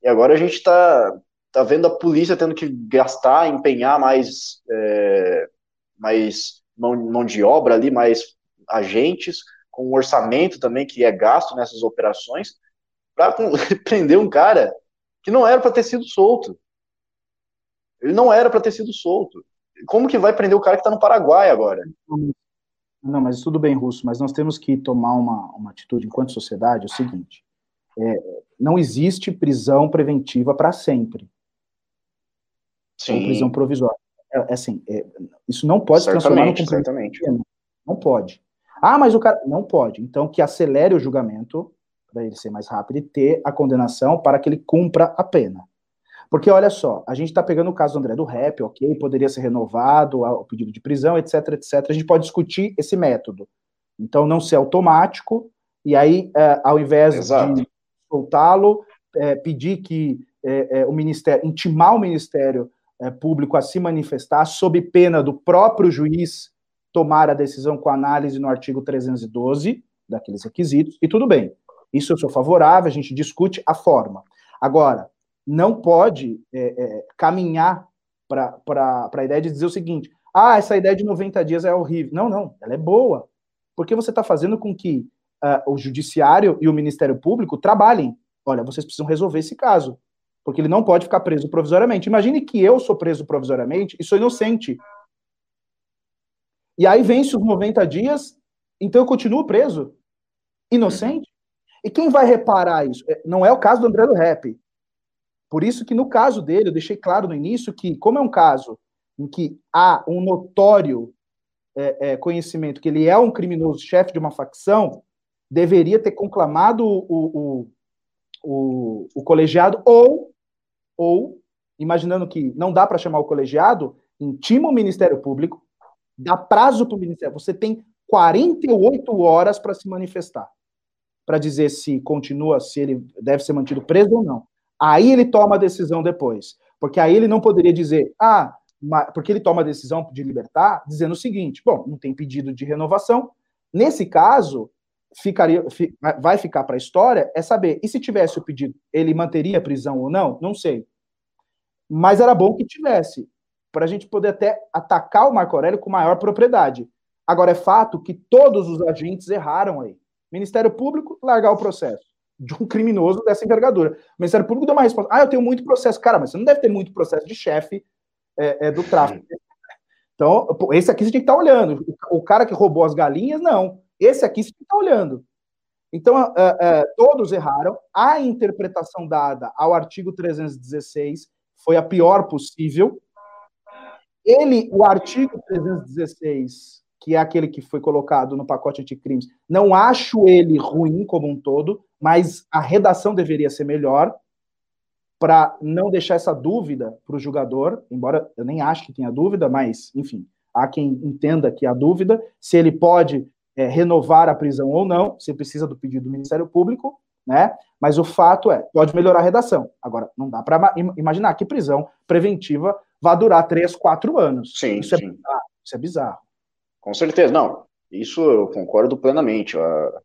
e agora a gente está tá vendo a polícia tendo que gastar, empenhar mais, é, mais mão, mão de obra ali, mais agentes, com um orçamento também que é gasto nessas operações, para prender um cara que não era para ter sido solto. Ele não era para ter sido solto. Como que vai prender o cara que está no Paraguai agora? Não, mas tudo bem, Russo, mas nós temos que tomar uma, uma atitude enquanto sociedade, é o seguinte, é, não existe prisão preventiva para sempre. Sim. Ou prisão provisória. É, é assim, é, isso não pode se transformar no cumprimento. Não pode. Ah, mas o cara... Não pode. Então, que acelere o julgamento, para ele ser mais rápido, e ter a condenação para que ele cumpra a pena. Porque, olha só, a gente está pegando o caso do André do Rap, ok, poderia ser renovado o pedido de prisão, etc, etc. A gente pode discutir esse método. Então, não ser automático, e aí, é, ao invés Exato. de soltá-lo, é, pedir que é, é, o Ministério, intimar o Ministério é, Público a se manifestar, sob pena do próprio juiz tomar a decisão com análise no artigo 312 daqueles requisitos, e tudo bem. Isso eu sou favorável, a gente discute a forma. Agora, não pode é, é, caminhar para a ideia de dizer o seguinte: ah, essa ideia de 90 dias é horrível. Não, não, ela é boa. Porque você está fazendo com que uh, o judiciário e o Ministério Público trabalhem. Olha, vocês precisam resolver esse caso, porque ele não pode ficar preso provisoriamente. Imagine que eu sou preso provisoriamente e sou inocente. E aí vence os 90 dias, então eu continuo preso, inocente. E quem vai reparar isso? É, não é o caso do André do Rap. Por isso que no caso dele, eu deixei claro no início que, como é um caso em que há um notório é, é, conhecimento que ele é um criminoso chefe de uma facção, deveria ter conclamado o, o, o, o colegiado ou, ou, imaginando que não dá para chamar o colegiado, intima o Ministério Público, dá prazo para o Ministério. Você tem 48 horas para se manifestar, para dizer se continua, se ele deve ser mantido preso ou não. Aí ele toma a decisão depois. Porque aí ele não poderia dizer, ah, porque ele toma a decisão de libertar, dizendo o seguinte: bom, não tem pedido de renovação. Nesse caso, ficaria, vai ficar para a história é saber, e se tivesse o pedido, ele manteria a prisão ou não? Não sei. Mas era bom que tivesse, para a gente poder até atacar o Marco Aurélio com maior propriedade. Agora, é fato que todos os agentes erraram aí. Ministério Público, largar o processo de um criminoso dessa envergadura. O Ministério Público deu uma resposta. Ah, eu tenho muito processo. Cara, mas você não deve ter muito processo de chefe é, é, do tráfico. Então, esse aqui você tem que estar tá olhando. O cara que roubou as galinhas, não. Esse aqui você tem que estar tá olhando. Então, todos erraram. A interpretação dada ao artigo 316 foi a pior possível. Ele, o artigo 316, que é aquele que foi colocado no pacote anticrimes, não acho ele ruim como um todo, mas a redação deveria ser melhor para não deixar essa dúvida para o jogador, embora eu nem acho que tenha dúvida, mas, enfim, há quem entenda que há dúvida, se ele pode é, renovar a prisão ou não, se precisa do pedido do Ministério Público, né? Mas o fato é, pode melhorar a redação. Agora, não dá para imaginar que prisão preventiva vá durar três, quatro anos. Sim, isso, sim. É bizarro, isso é bizarro. Com certeza, não. Isso eu concordo plenamente. A,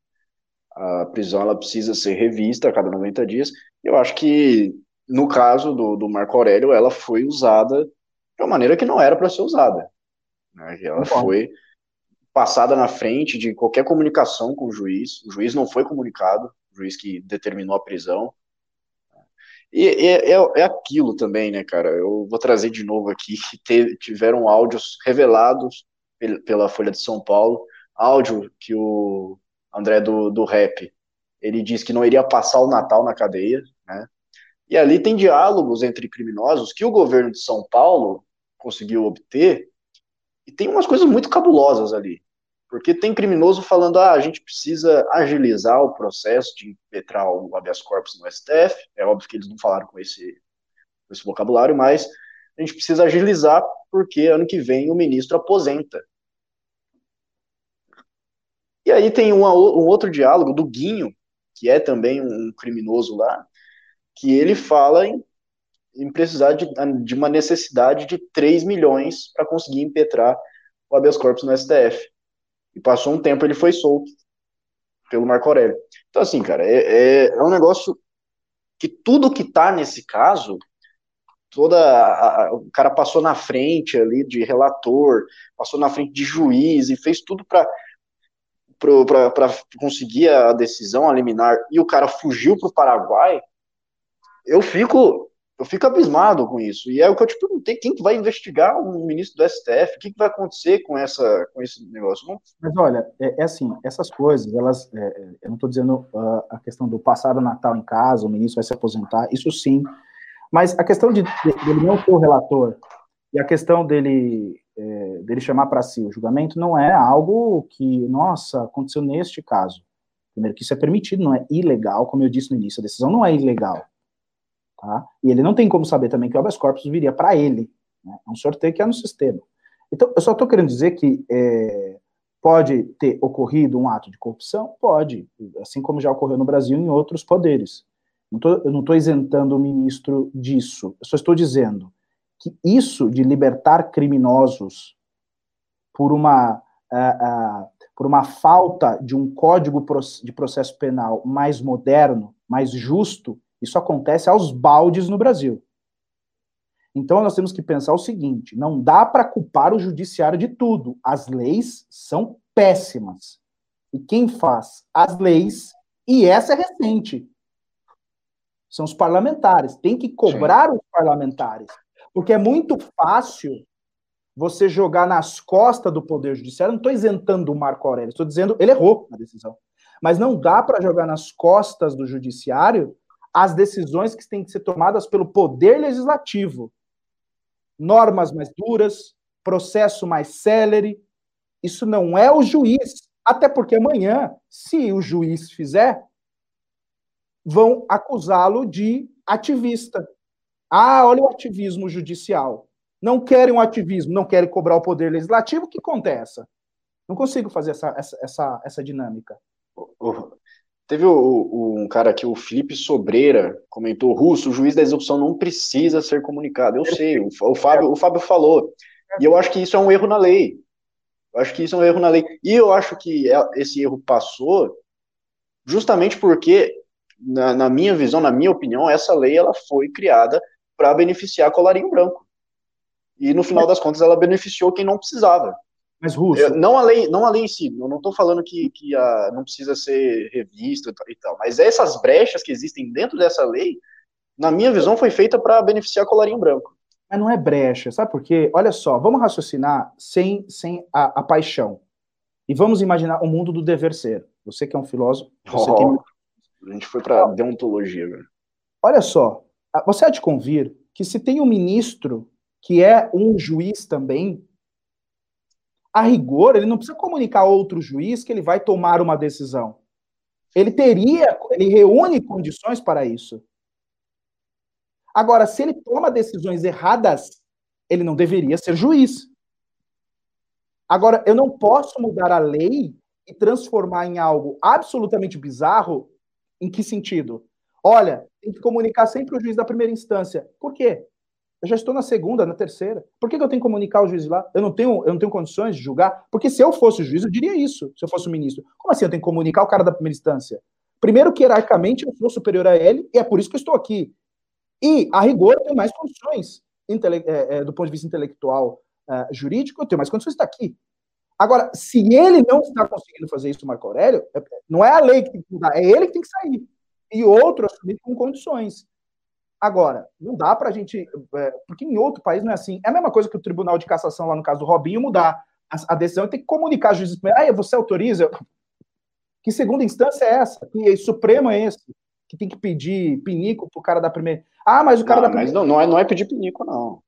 a prisão ela precisa ser revista a cada 90 dias. Eu acho que no caso do, do Marco Aurélio, ela foi usada de uma maneira que não era para ser usada. Né? Ela foi passada na frente de qualquer comunicação com o juiz. O juiz não foi comunicado, o juiz que determinou a prisão. E é, é, é aquilo também, né, cara? Eu vou trazer de novo aqui que tiveram áudios revelados pela Folha de São Paulo, áudio que o André do, do Rap, ele disse que não iria passar o Natal na cadeia, né? E ali tem diálogos entre criminosos que o governo de São Paulo conseguiu obter, e tem umas coisas muito cabulosas ali. Porque tem criminoso falando, ah, a gente precisa agilizar o processo de impetrar o habeas corpus no STF. É óbvio que eles não falaram com esse, com esse vocabulário, mas a gente precisa agilizar porque ano que vem o ministro aposenta. E aí tem um, um outro diálogo do Guinho, que é também um criminoso lá, que ele fala em, em precisar de, de, uma necessidade de 3 milhões para conseguir impetrar o habeas corpus no STF. E passou um tempo, ele foi solto pelo Marco Aurélio. Então, assim, cara, é, é, é um negócio que tudo que tá nesse caso, toda a, a, o cara passou na frente ali de relator, passou na frente de juiz e fez tudo para para conseguir a decisão a liminar e o cara fugiu para o Paraguai, eu fico eu fico abismado com isso. E é o que eu te perguntei, quem que vai investigar o ministro do STF? O que, que vai acontecer com, essa, com esse negócio? Mas olha, é, é assim, essas coisas, elas, é, é eu não estou dizendo uh, a questão do passar o Natal em casa, o ministro vai se aposentar, isso sim. Mas a questão de, de dele não ser o relator e a questão dele, é, dele chamar para si o julgamento não é algo que, nossa, aconteceu neste caso. Primeiro que isso é permitido, não é ilegal, como eu disse no início, a decisão não é ilegal Tá? E ele não tem como saber também que o habeas corpus viria para ele. Né? É um sorteio que é no sistema. Então, eu só estou querendo dizer que é, pode ter ocorrido um ato de corrupção? Pode, assim como já ocorreu no Brasil em outros poderes. Não tô, eu não estou isentando o ministro disso. Eu só estou dizendo que isso de libertar criminosos por uma, uh, uh, por uma falta de um código de processo penal mais moderno, mais justo, isso acontece aos baldes no Brasil. Então nós temos que pensar o seguinte: não dá para culpar o judiciário de tudo. As leis são péssimas. E quem faz as leis, e essa é recente, são os parlamentares. Tem que cobrar Sim. os parlamentares. Porque é muito fácil você jogar nas costas do Poder Judiciário. Não estou isentando o Marco Aurélio, estou dizendo ele errou na decisão. Mas não dá para jogar nas costas do Judiciário as decisões que têm que ser tomadas pelo Poder Legislativo. Normas mais duras, processo mais célere. Isso não é o juiz. Até porque amanhã, se o juiz fizer, vão acusá-lo de ativista. Ah, olha o ativismo judicial. Não querem um ativismo, não querem cobrar o poder legislativo, que acontece? Não consigo fazer essa, essa, essa, essa dinâmica. Teve o, o, um cara aqui, o Felipe Sobreira, comentou: Russo, o juiz da execução não precisa ser comunicado. Eu sei, o, o, Fábio, o Fábio falou. E eu acho que isso é um erro na lei. Eu acho que isso é um erro na lei. E eu acho que é, esse erro passou justamente porque na, na, minha visão, na minha opinião, essa lei ela foi criada para beneficiar colarinho branco. E no final das contas ela beneficiou quem não precisava. Mas Russo, não a lei, não a lei em si. Eu não estou falando que, que a, não precisa ser revista e tal, mas essas brechas que existem dentro dessa lei, na minha visão, foi feita para beneficiar colarinho branco. Mas não é brecha, sabe por quê? Olha só, vamos raciocinar sem, sem a, a paixão. E vamos imaginar o mundo do dever ser. Você que é um filósofo, oh. tem a gente foi para deontologia, velho. Olha só, você há de convir que se tem um ministro que é um juiz também, a rigor, ele não precisa comunicar a outro juiz que ele vai tomar uma decisão. Ele teria, ele reúne condições para isso. Agora, se ele toma decisões erradas, ele não deveria ser juiz. Agora, eu não posso mudar a lei e transformar em algo absolutamente bizarro em que sentido? Olha, tem que comunicar sempre o juiz da primeira instância. Por quê? Eu já estou na segunda, na terceira. Por que, que eu tenho que comunicar o juiz lá? Eu não tenho, eu não tenho condições de julgar? Porque se eu fosse o juiz, eu diria isso, se eu fosse o ministro. Como assim eu tenho que comunicar o cara da primeira instância? Primeiro que, hierarquicamente, eu sou superior a ele, e é por isso que eu estou aqui. E, a rigor, eu tenho mais condições, é, é, do ponto de vista intelectual, é, jurídico, eu tenho mais condições de estar aqui. Agora, se ele não está conseguindo fazer isso, Marco Aurélio, é, não é a lei que tem que mudar, é ele que tem que sair. E outro assumir com condições. Agora, não dá para a gente. É, porque em outro país não é assim. É a mesma coisa que o Tribunal de Cassação, lá no caso do Robinho, mudar a, a decisão e tem que comunicar a juízes. Ah, você autoriza? Que segunda instância é essa? Que Supremo é esse? Que tem que pedir pinico pro cara da primeira. Ah, mas o cara não, da primeira. Mas não, não, é, não é pedir pinico, não.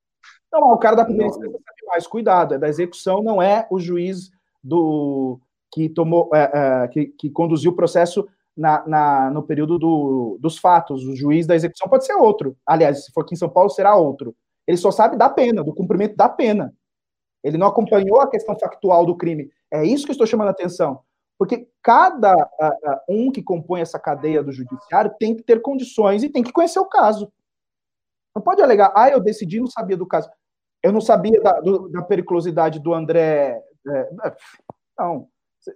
Não, o cara da primeira instância sabe mais, cuidado, é da execução, não é o juiz do que tomou, é, é, que, que conduziu o processo na, na, no período do, dos fatos. O juiz da execução pode ser outro. Aliás, se for aqui em São Paulo, será outro. Ele só sabe da pena, do cumprimento da pena. Ele não acompanhou a questão factual do crime. É isso que eu estou chamando a atenção. Porque cada uh, um que compõe essa cadeia do judiciário tem que ter condições e tem que conhecer o caso. Não pode alegar, ah, eu decidi não sabia do caso. Eu não sabia da, do, da periculosidade do André. É, não.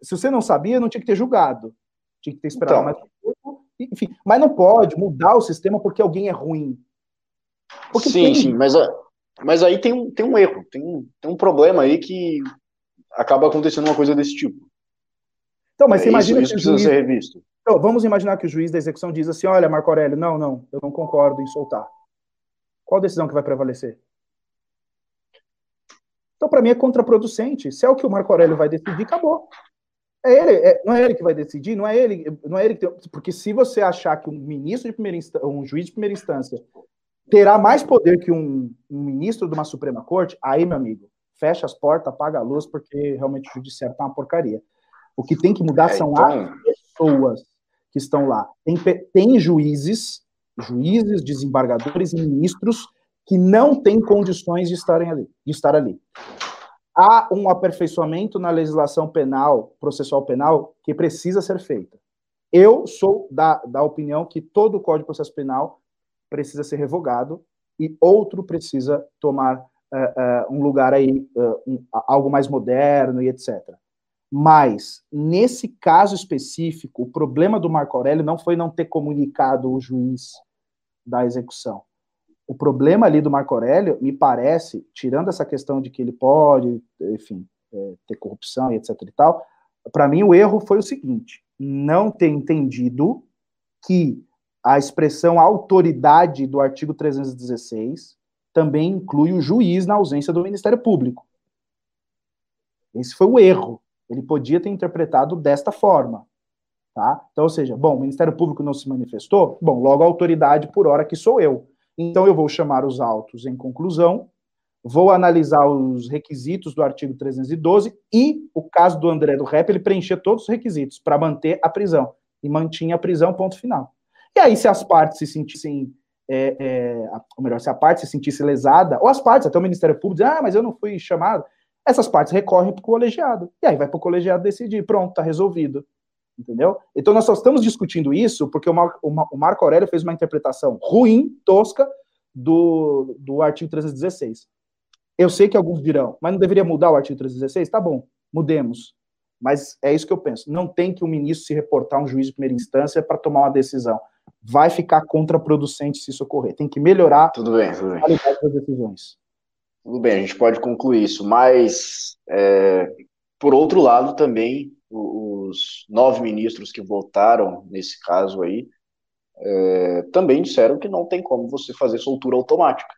Se você não sabia, não tinha que ter julgado. Tinha que ter esperado então, mais tempo. Enfim, mas não pode mudar o sistema porque alguém é ruim. Porque sim, tem... sim, mas, mas aí tem um, tem um erro, tem um, tem um problema aí que acaba acontecendo uma coisa desse tipo. Então, mas é, você imagina isso, isso precisa juiz... ser revisto. Então, vamos imaginar que o juiz da execução diz assim: olha, Marco Aurélio, não, não, eu não concordo em soltar. Qual decisão que vai prevalecer? Então, para mim, é contraproducente. Se é o que o Marco Aurélio vai decidir, acabou. É ele, é, não é ele que vai decidir, não é ele, não é ele que tem, porque se você achar que um ministro de primeira instância, um juiz de primeira instância terá mais poder que um, um, ministro de uma Suprema Corte, aí, meu amigo, fecha as portas, apaga a luz, porque realmente o judiciário tá uma porcaria. O que tem que mudar é, são então... as pessoas que estão lá. Tem, tem juízes, juízes, desembargadores e ministros que não têm condições de estarem ali, de estar ali. Há um aperfeiçoamento na legislação penal, processual penal, que precisa ser feita. Eu sou da, da opinião que todo o Código de Processo Penal precisa ser revogado e outro precisa tomar uh, uh, um lugar aí, uh, um, algo mais moderno e etc. Mas, nesse caso específico, o problema do Marco Aurélio não foi não ter comunicado o juiz da execução o problema ali do Marco Aurélio, me parece, tirando essa questão de que ele pode, enfim, é, ter corrupção e etc e tal, para mim, o erro foi o seguinte: não ter entendido que a expressão autoridade do artigo 316 também inclui o juiz na ausência do Ministério Público. Esse foi o erro. Ele podia ter interpretado desta forma. Tá? Então, ou seja, bom, o Ministério Público não se manifestou, bom, logo a autoridade por hora que sou eu. Então eu vou chamar os autos em conclusão, vou analisar os requisitos do artigo 312 e o caso do André do Rep, ele preencher todos os requisitos para manter a prisão. E mantinha a prisão, ponto final. E aí, se as partes se sentissem, é, é, ou melhor, se a parte se sentisse lesada, ou as partes, até o Ministério Público, diz, ah, mas eu não fui chamado, essas partes recorrem para o colegiado. E aí vai para o colegiado decidir, pronto, está resolvido. Entendeu? Então nós só estamos discutindo isso porque o, Mar, o Marco Aurélio fez uma interpretação ruim, tosca, do, do artigo 316. Eu sei que alguns dirão, mas não deveria mudar o artigo 316? Tá bom, mudemos. Mas é isso que eu penso. Não tem que o ministro se reportar a um juiz de primeira instância para tomar uma decisão. Vai ficar contraproducente se isso ocorrer. Tem que melhorar tudo bem, tudo bem. a qualidade das decisões. Tudo bem, a gente pode concluir isso, mas é, por outro lado também os nove ministros que votaram nesse caso aí é, também disseram que não tem como você fazer soltura automática.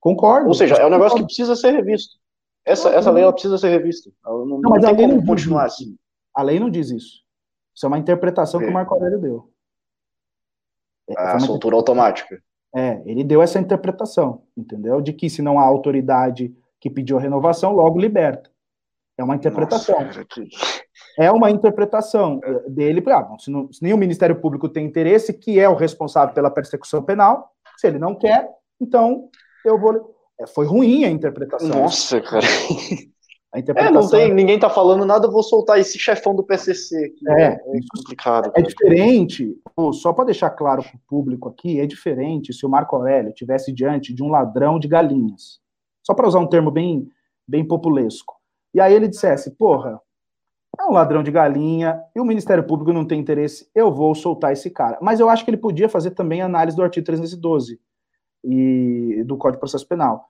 Concordo. Ou seja, é um negócio que precisa ser revisto. Essa, essa lei ela precisa ser revista. Não, não, mas não tem como continuar assim. A lei não diz isso. Isso é uma interpretação é. que o Marco Aurélio deu. É, a soltura automática. É, ele deu essa interpretação, entendeu? De que se não há autoridade que pediu a renovação, logo liberta. É uma interpretação. Nossa. É uma interpretação dele. Ah, se, não, se nem o Ministério Público tem interesse, que é o responsável pela persecução penal, se ele não quer, então eu vou. É, foi ruim a interpretação. Nossa, cara. A interpretação... É, não tem, ninguém tá falando nada, eu vou soltar esse chefão do PCC aqui. É, é complicado. É diferente, só para deixar claro para o público aqui, é diferente se o Marco Aurélio tivesse diante de um ladrão de galinhas. Só para usar um termo bem, bem populesco. E aí ele dissesse, porra, é um ladrão de galinha e o Ministério Público não tem interesse, eu vou soltar esse cara. Mas eu acho que ele podia fazer também análise do artigo 312 e do Código de Processo Penal.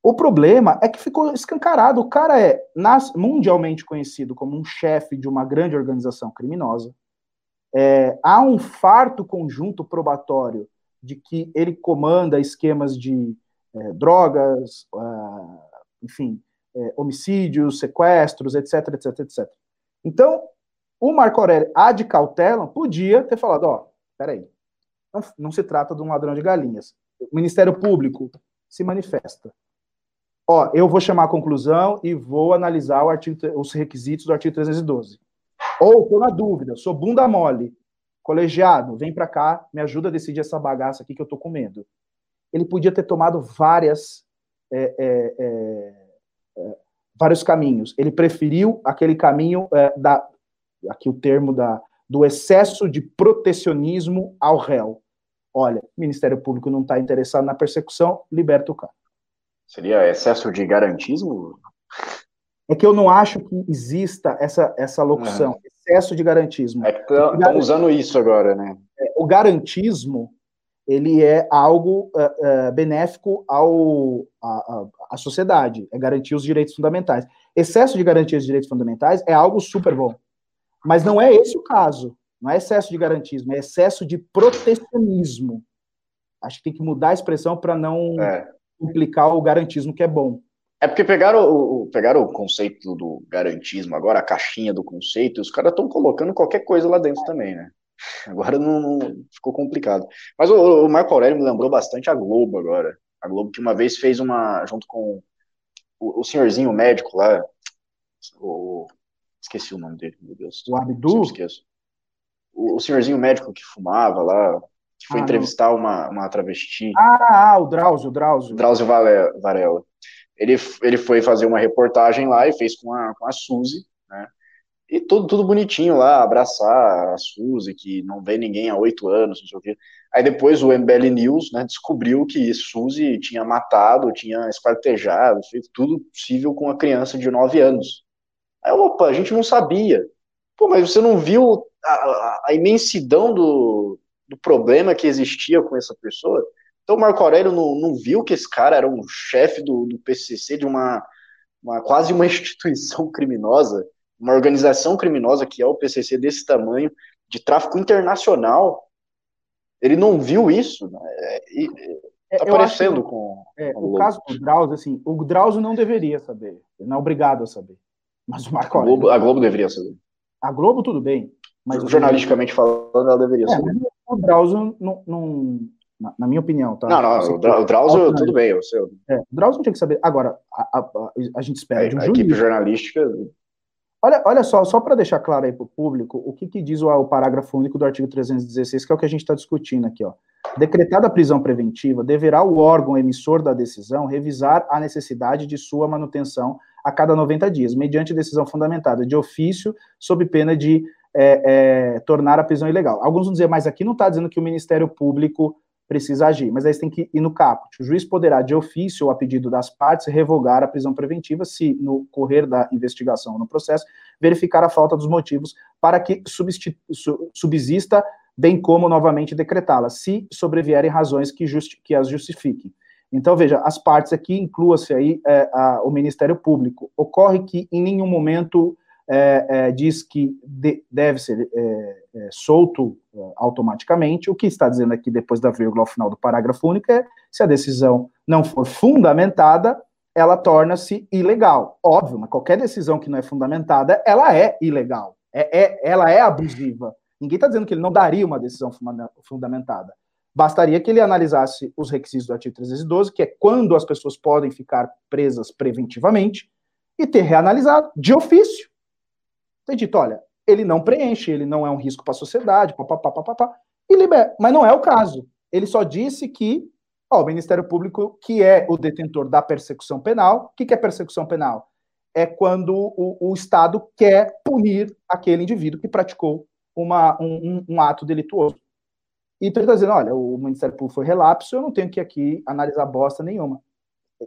O problema é que ficou escancarado. O cara é mundialmente conhecido como um chefe de uma grande organização criminosa. É, há um farto conjunto probatório de que ele comanda esquemas de é, drogas, uh, enfim, é, homicídios, sequestros, etc, etc, etc. Então, o Marco Aurélio, a de cautela, podia ter falado, ó, peraí, não, não se trata de um ladrão de galinhas. O Ministério Público se manifesta. Ó, eu vou chamar a conclusão e vou analisar artigo, os requisitos do artigo 312. Ou, estou na dúvida, sou bunda mole, colegiado, vem para cá, me ajuda a decidir essa bagaça aqui que eu estou com medo. Ele podia ter tomado várias, é, é, é vários caminhos. Ele preferiu aquele caminho é, da, aqui o termo da, do excesso de protecionismo ao réu. Olha, o Ministério Público não está interessado na persecução, liberta o cara. Seria excesso de garantismo? É que eu não acho que exista essa, essa locução, uhum. excesso de garantismo. É que estão usando isso agora, né? É, o garantismo, ele é algo uh, uh, benéfico ao, a, a, sociedade, é garantir os direitos fundamentais. Excesso de garantia dos direitos fundamentais é algo super bom. Mas não é esse o caso. Não é excesso de garantismo, é excesso de protecionismo. Acho que tem que mudar a expressão para não é implicar o garantismo que é bom. É porque pegaram o, pegaram o conceito do garantismo, agora a caixinha do conceito, e os caras estão colocando qualquer coisa lá dentro também, né? Agora não, não ficou complicado. Mas o, o, Marco Aurélio me lembrou bastante a Globo agora. A Globo que uma vez fez uma, junto com o, o senhorzinho médico lá, o, esqueci o nome dele, meu Deus. O Abdu? Esqueço. O, o senhorzinho médico que fumava lá, que foi ah, entrevistar uma, uma travesti. Ah, ah, o Drauzio, o Drauzio. Drauzio Varela. Ele, ele foi fazer uma reportagem lá e fez com a, com a Suzy, né? E tudo, tudo bonitinho lá, abraçar a Suzy, que não vê ninguém há oito anos, não sei o quê. Aí depois o MBL News né, descobriu que Suzy tinha matado, tinha esquartejado, feito tudo possível com a criança de nove anos. Aí, opa, a gente não sabia. Pô, mas você não viu a, a, a imensidão do, do problema que existia com essa pessoa. Então o Marco Aurélio não, não viu que esse cara era um chefe do, do PCC de uma, uma quase uma instituição criminosa uma organização criminosa que é o PCC desse tamanho, de tráfico internacional, ele não viu isso, né? E, é, tá parecendo com, é, com, o caso do Drauzio, assim, o Drauzio não deveria saber, ele não é obrigado a saber, mas o Marco Aurélio... A Globo, a Globo deveria saber. A Globo tudo bem, mas... Jornalisticamente falando, ela deveria é, saber. O Drauzio não, não na, na, minha opinião, tá? Não, não, o, Drauzio, tudo bem, o seu. É, o Drauzio não tinha que saber. Agora, a, a, a gente espera é, de um a juiz. equipe jornalística... Olha, olha só, só para deixar claro aí para o público, o que, que diz o, o, parágrafo único do artigo 316, que é o que a gente está discutindo aqui, ó. Decretada a prisão preventiva, deverá o órgão emissor da decisão revisar a necessidade de sua manutenção a cada 90 dias, mediante decisão fundamentada de ofício, sob pena de é, é, tornar a prisão ilegal. Alguns vão dizer, mas aqui não está dizendo que o Ministério Público precisa agir, mas aí você tem que ir no caput. O juiz poderá, de ofício ou a pedido das partes, revogar a prisão preventiva se, no correr da investigação ou no processo, verificar a falta dos motivos para que subsista, bem como novamente decretá-la, se sobrevierem razões que, que, as justifiquem. Então, veja, as partes aqui, inclua-se aí é, a, o Ministério Público. Ocorre que em nenhum momento é, é, diz que de, deve ser é, é solto é, automaticamente. O que está dizendo aqui, depois da vírgula ao final do parágrafo único, é se a decisão não for fundamentada, ela torna-se ilegal. Óbvio, mas qualquer decisão que não é fundamentada, ela é ilegal. É, ela é abusiva. Ninguém está dizendo que ele não daria uma decisão fundamentada. Bastaria que ele analisasse os requisitos do artigo 312, que é quando as pessoas podem ficar presas preventivamente, e ter reanalisado de ofício tem dito, olha, ele não preenche, ele não é um risco para a sociedade, papapá, papapá, e libera. Mas não é o caso. Ele só disse que ó, o Ministério Público, que é o detentor da persecução penal, o que, que é persecução penal? É quando o, o Estado quer punir aquele indivíduo que praticou uma, um, um, ato delituoso. E então ele está dizendo, olha, o Ministério Público foi relapso, eu não tenho que aqui analisar bosta nenhuma.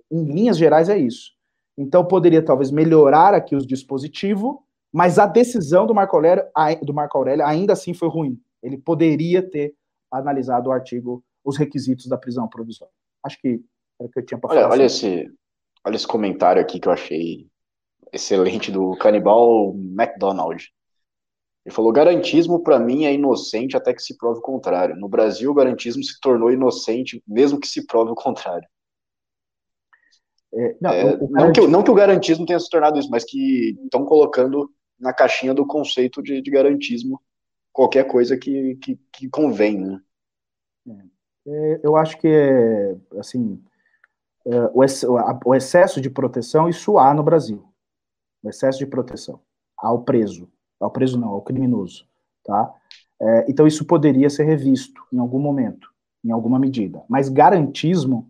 Em linhas gerais é isso. Então poderia talvez melhorar aqui os dispositivos mas a decisão do Marco Aurélio, do Marco Aurélio ainda assim foi ruim. Ele poderia ter analisado o artigo, os requisitos da prisão provisória. Acho que era o que eu tinha para falar. Olha, esse, olha esse comentário aqui que eu achei excelente do canibal McDonald. Ele falou: garantismo para mim é inocente até que se prove o contrário. No Brasil, o garantismo se tornou inocente mesmo que se prove o contrário. É, não, é, não, que, não, que, o garantismo tenha se tornado isso, mas que estão colocando na caixinha do conceito de, de garantismo qualquer coisa que, que, que convém, né? É, eu acho que, assim, é, o excesso de proteção, isso há no Brasil. O excesso de proteção ao preso. Ao preso não, ao criminoso, tá? É, então isso poderia ser revisto em algum momento, em alguma medida. Mas garantismo,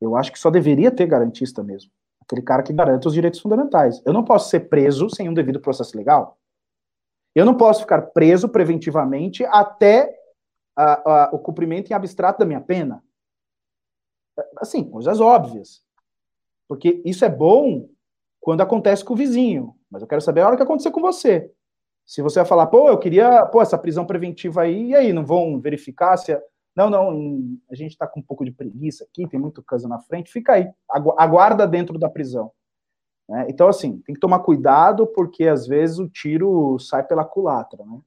eu acho que só deveria ter garantista mesmo aquele cara que garante os direitos fundamentais. Eu não posso ser preso sem um devido processo legal. Eu não posso ficar preso preventivamente até a, a, o cumprimento em abstrato da minha pena. Assim, coisas óbvias. Porque isso é bom quando acontece com o vizinho, mas eu quero saber a hora que acontecer com você. Se você vai falar, pô, eu queria, pô, essa prisão preventiva aí, e aí, não vão verificar se. Não, não, a gente está com um pouco de preguiça aqui, tem muito caso na frente, fica aí, aguarda dentro da prisão. Né? Então, assim, tem que tomar cuidado, porque às vezes o tiro sai pela culatra, né?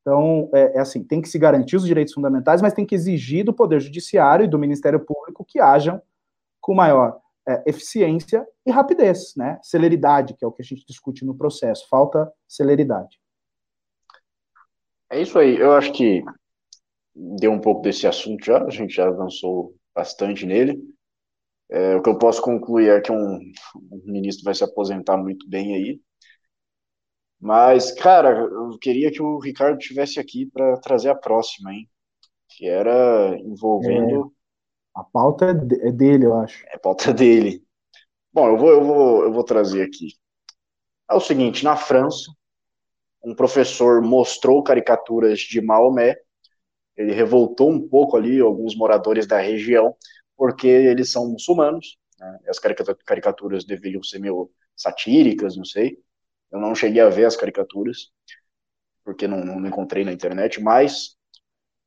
Então, é, é, assim, tem que se garantir os direitos fundamentais, mas tem que exigir do Poder Judiciário e do Ministério Público que hajam com maior é, eficiência e rapidez, né? Celeridade, que é o que a gente discute no processo. Falta celeridade. É isso aí. Eu acho que deu um pouco desse assunto já, a gente já avançou bastante nele. É, o que eu posso concluir é que um, um, ministro vai se aposentar muito bem aí. Mas, cara, eu queria que o Ricardo tivesse aqui para trazer a próxima, hein? Que era envolvendo. É, a pauta é, é dele, eu acho. É a pauta dele. Bom, eu vou, eu vou, eu vou trazer aqui. É o seguinte: na França, um professor mostrou caricaturas de Maomé ele revoltou um pouco ali alguns moradores da região, porque eles são muçulmanos, né? as caricaturas deveriam ser meio satíricas, não sei. Eu não cheguei a ver as caricaturas, porque não, não encontrei na internet, mas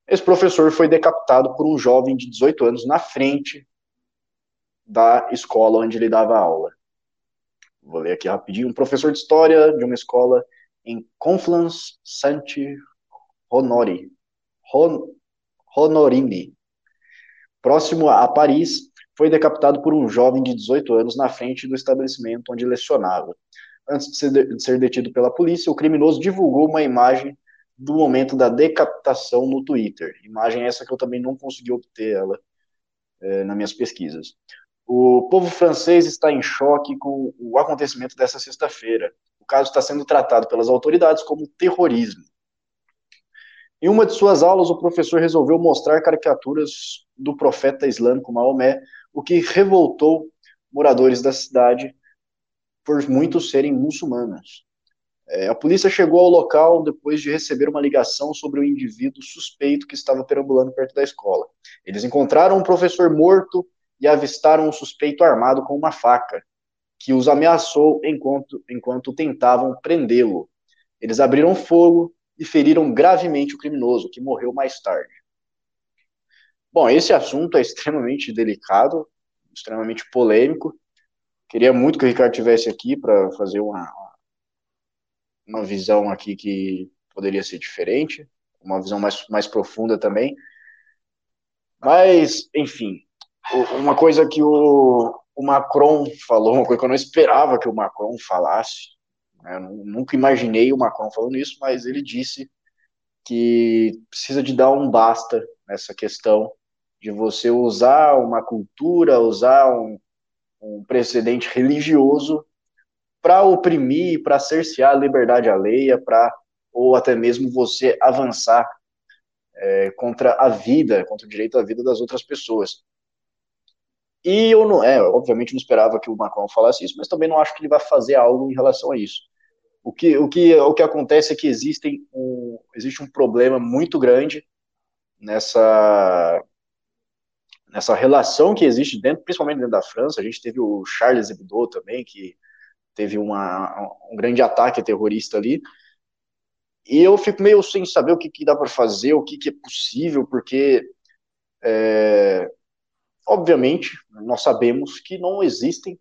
esse professor foi decapitado por um jovem de 18 anos na frente da escola onde ele dava aula. Vou ler aqui rapidinho. Um professor de história de uma escola em Conflans Santi Honori, Hon, Honorini, próximo a Paris, foi decapitado por um jovem de 18 anos na frente do estabelecimento onde lecionava. Antes de ser, de ser detido pela polícia, o criminoso divulgou uma imagem do momento da decapitação no Twitter. Imagem essa que eu também não consegui obter ela é, nas minhas pesquisas. O povo francês está em choque com o acontecimento dessa sexta-feira. O caso está sendo tratado pelas autoridades como terrorismo. Em uma de suas aulas, o professor resolveu mostrar caricaturas do profeta islâmico Maomé, o que revoltou moradores da cidade por muitos serem muçulmanos. É, a polícia chegou ao local depois de receber uma ligação sobre o um indivíduo suspeito que estava perambulando perto da escola. Eles encontraram um professor morto e avistaram um suspeito armado com uma faca, que os ameaçou enquanto, enquanto tentavam prendê-lo. Eles abriram fogo e feriram gravemente o criminoso, que morreu mais tarde. Bom, esse assunto é extremamente delicado, extremamente polêmico. Queria muito que o Ricardo tivesse aqui para fazer uma, uma visão aqui que poderia ser diferente, uma visão mais, mais profunda também. Mas, enfim, uma coisa que o, o Macron falou, uma coisa que eu não esperava que o Macron falasse, eu nunca imaginei o Macron falando isso, mas ele disse que precisa de dar um basta nessa questão de você usar uma cultura, usar um, um precedente religioso para oprimir, para cercear a liberdade alheia, para ou até mesmo você avançar é, contra a vida, contra o direito à vida das outras pessoas. E eu não, é, obviamente não esperava que o Macron falasse isso, mas também não acho que ele vai fazer algo em relação a isso. O que, o que, o que acontece é que existem um, existe um problema muito grande nessa, nessa relação que existe dentro, principalmente dentro da França. A gente teve o Charles Hebdo também, que teve uma, um grande ataque terrorista ali. E eu fico meio sem saber o que, que dá para fazer, o que, que é possível, porque é, obviamente, nós sabemos que não existem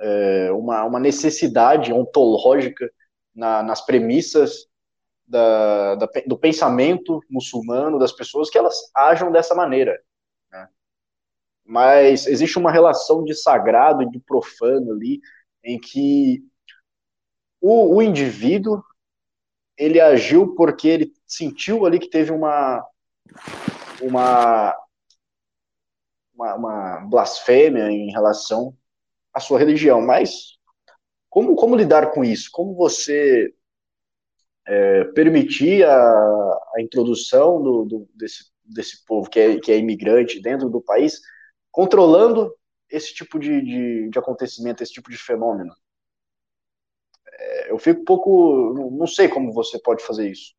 é, uma, uma necessidade ontológica na, nas premissas da, da, do pensamento muçulmano das pessoas que elas ajam dessa maneira. Né? Mas existe uma relação de sagrado e de profano ali, em que o, o indivíduo ele agiu porque ele sentiu ali que teve uma uma uma, uma blasfêmia em relação à sua religião, mas como, como lidar com isso? Como você é, permitir a, a introdução do, do, desse, desse povo que é, que é imigrante dentro do país, controlando esse tipo de, de, de acontecimento, esse tipo de fenômeno? É, eu fico um pouco. Não sei como você pode fazer isso.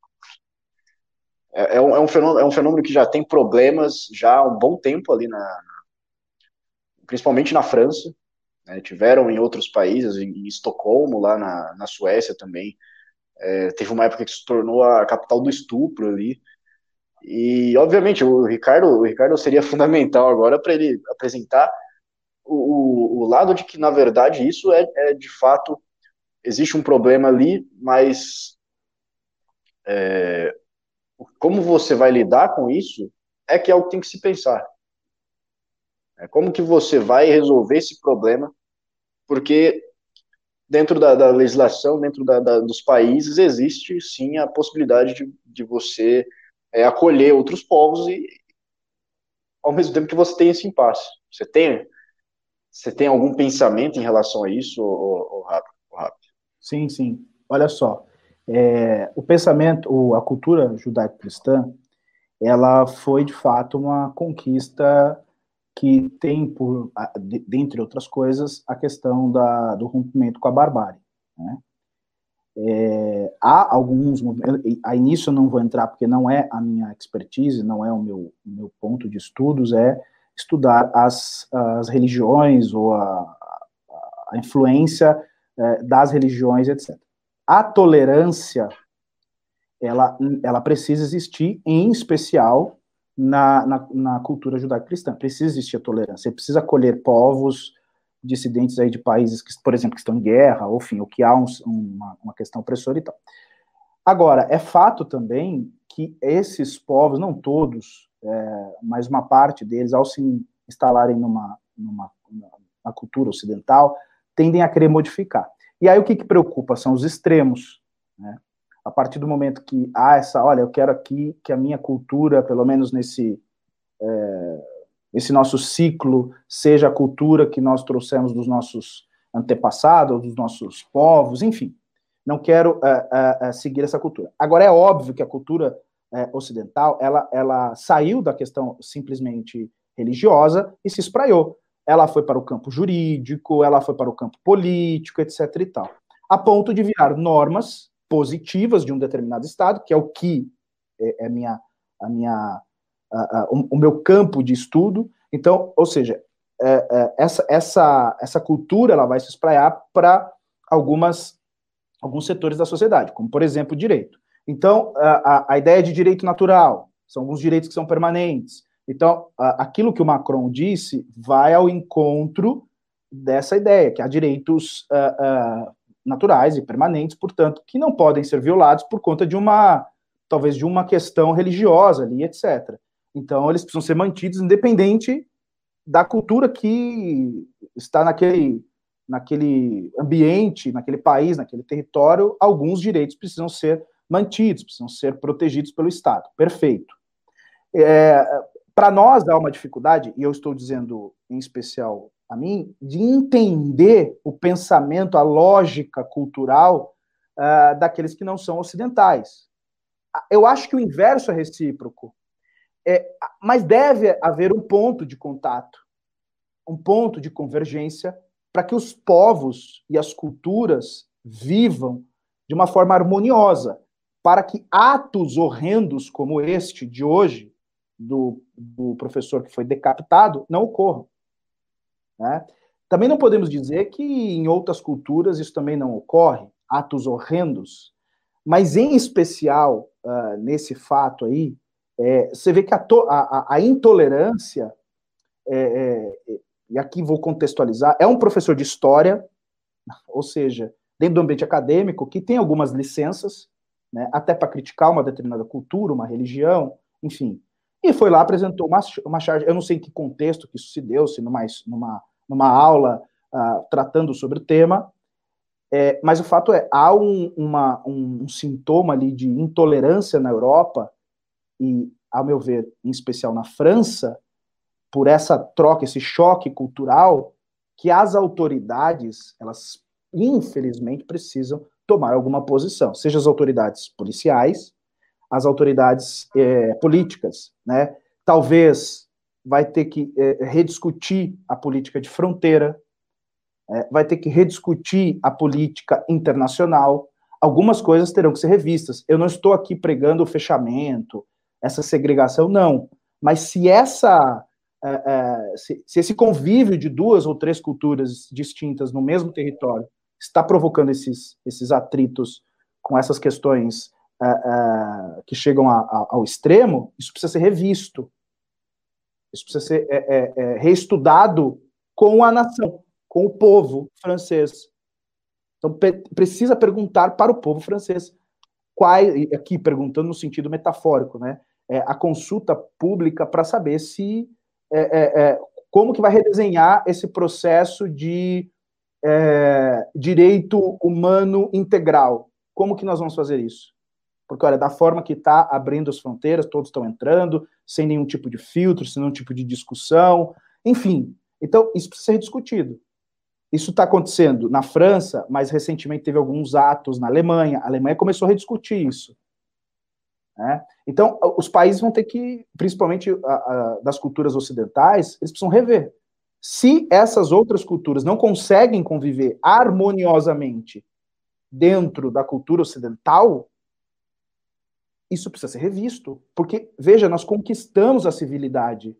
É, é, um, é, um fenômeno, é um fenômeno que já tem problemas já há um bom tempo ali na, principalmente na França, né, tiveram em outros países, em, Estocolmo, lá na, na Suécia também, é, teve uma época que se tornou a capital do estupro ali, e obviamente o Ricardo, o Ricardo seria fundamental agora para ele apresentar o, o, lado de que na verdade isso é, é de fato existe um problema ali, mas é, como você vai lidar com isso é que é o que tem que se pensar. É, como que você vai resolver esse problema? Porque dentro da, da legislação, dentro da, da, dos países, existe sim a possibilidade de, de você é, acolher outros povos e ao mesmo tempo que você tem esse impasse. Você tem, você tem algum pensamento em relação a isso, ou, Sim, sim. Olha só, é, o pensamento, a cultura judaico-cristã, ela foi de fato uma conquista que tem, por, dentre outras coisas, a questão da, do rompimento com a barbárie. Né? É, há alguns aí nisso eu não vou entrar porque não é a minha expertise, não é o meu, meu ponto de estudos, é estudar as, as religiões ou a, a influência é, das religiões, etc. A tolerância, ela, ela precisa existir, em especial na, na, na cultura judaico-cristã. Precisa existir a tolerância, precisa acolher povos, dissidentes aí de países que, por exemplo, que estão em guerra, ou enfim, ou que há um, uma, uma questão opressora e tal. Agora, é fato também que esses povos, não todos, é, mas uma parte deles, ao se instalarem numa, numa, numa cultura ocidental, tendem a querer modificar. E aí o que, que preocupa são os extremos. Né? A partir do momento que há essa, olha, eu quero aqui que a minha cultura, pelo menos nesse é, esse nosso ciclo seja a cultura que nós trouxemos dos nossos antepassados, dos nossos povos, enfim. Não quero é, é, seguir essa cultura. Agora é óbvio que a cultura ocidental ela, ela saiu da questão simplesmente religiosa e se espraiou. Ela foi para o campo jurídico, ela foi para o campo político, etc. e tal, a ponto de virar normas positivas de um determinado estado, que é o que é, é minha, a minha a, a, o, o, meu campo de estudo. Então, ou seja, é, é, essa, essa, essa cultura ela vai se espraiar para algumas alguns setores da sociedade, como por exemplo o direito. Então, a, a, ideia de direito natural são alguns direitos que são permanentes. Então, aquilo que o Macron disse vai ao encontro dessa ideia, que há direitos uh, uh, naturais e permanentes, portanto, que não podem ser violados por conta de uma, talvez, de uma questão religiosa ali, etc. Então, eles precisam ser mantidos independente da cultura que está naquele, naquele ambiente, naquele país, naquele território. Alguns direitos precisam ser mantidos, precisam ser protegidos pelo Estado. Perfeito. É, Para nós há uma dificuldade, e eu estou dizendo em especial a mim, de entender o pensamento, a lógica cultural uh, daqueles que não são ocidentais. Eu acho que o inverso é recíproco. É, mas deve haver um ponto de contato, um ponto de convergência, para que os povos e as culturas vivam de uma forma harmoniosa, para que atos horrendos como este de hoje, do, do professor que foi decapitado, não ocorram. Né? Também não podemos dizer que em outras culturas isso também não ocorre, atos horrendos, mas em especial uh, nesse fato aí, é, você vê que a, a, a intolerância, é, é, e aqui vou contextualizar, é um professor de história, ou seja, dentro do ambiente acadêmico, que tem algumas licenças, né, até para criticar uma determinada cultura, uma religião, enfim. E foi lá, apresentou uma, uma charge, eu não sei em que contexto que isso se deu, se numa, numa, numa aula uh, tratando sobre o tema, é, mas o fato é, há um, uma, um, um sintoma ali de intolerância na Europa, e, ao meu ver, em especial na França, por essa troca, esse choque cultural, que as autoridades, elas infelizmente precisam tomar alguma posição, seja as autoridades policiais, as autoridades é, políticas, né? Talvez vai ter que é, rediscutir a política de fronteira, é, vai ter que rediscutir a política internacional. Algumas coisas terão que ser revistas. Eu não estou aqui pregando o fechamento, essa segregação, não. Mas se essa é, é, se, se, esse convívio de duas ou três culturas distintas no mesmo território está provocando esses, esses atritos com essas questões é, é que chegam a, a, ao extremo, isso precisa ser revisto. Isso precisa ser é, é, reestudado com a nação, com o povo francês. Então, precisa perguntar para o povo francês. Aqui perguntando no sentido metafórico, né? é, a consulta pública para saber se é, é, é, como que vai redesenhar esse processo de é, direito humano integral. Como que nós vamos fazer isso? Porque, olha, da forma que está abrindo as fronteiras, todos estão entrando, sem nenhum tipo de filtro, sem nenhum tipo de discussão, enfim. Então, isso precisa ser discutido. Isso está acontecendo na França, mas recentemente teve alguns atos na Alemanha. A Alemanha começou a rediscutir isso. Né? Então, os países vão ter que, principalmente a, a, das culturas ocidentais, eles precisam rever. Se essas outras culturas não conseguem conviver harmoniosamente dentro da cultura ocidental, isso precisa ser revisto. Porque, veja, nós conquistamos a civilidade.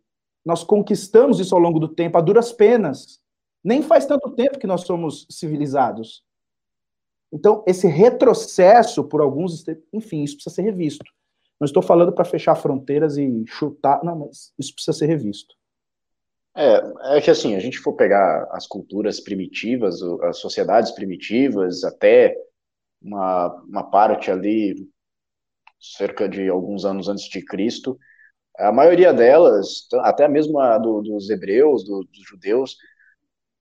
Nós conquistamos isso ao longo do tempo, a duras penas. Nem faz tanto tempo que nós somos civilizados. Então, esse retrocesso por alguns, enfim, isso precisa ser revisto. Não estou falando para fechar fronteiras e chutar, não, mas isso precisa ser revisto. É, é que assim, a gente for pegar as culturas primitivas, as sociedades primitivas, até uma, uma parte ali, cerca de alguns anos antes de Cristo, a maioria delas, até mesmo a do, dos hebreus, do, dos judeus,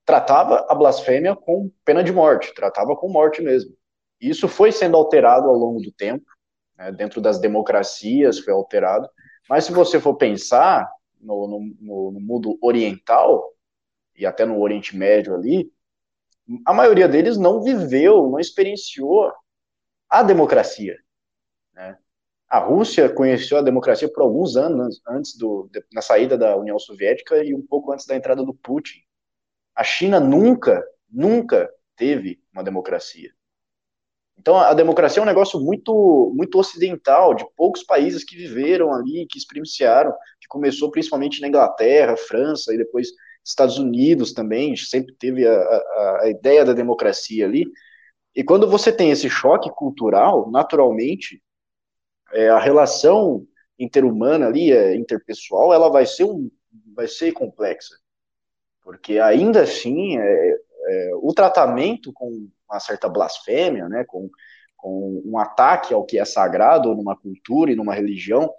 tratava a blasfêmia com pena de morte, tratava com morte mesmo. Isso foi sendo alterado ao longo do tempo, né, dentro das democracias foi alterado, mas se você for pensar no, no, no mundo oriental, e até no Oriente Médio ali, a maioria deles não viveu, não experienciou a democracia. Né? A Rússia conheceu a democracia por alguns anos antes do, na saída da União Soviética e um pouco antes da entrada do Putin. A China nunca, nunca teve uma democracia. Então, a democracia é um negócio muito, muito ocidental, de poucos países que viveram ali, que experienciaram, que começou principalmente na Inglaterra, França e depois Estados Unidos também, sempre teve a, a, a ideia da democracia ali. E quando você tem esse choque cultural, naturalmente, é, a relação interhumana ali, é, interpessoal, ela vai ser, um, vai ser complexa. Porque ainda assim, é, é, o tratamento com uma certa blasfêmia, né, com, com um ataque ao que é sagrado numa cultura e numa religião,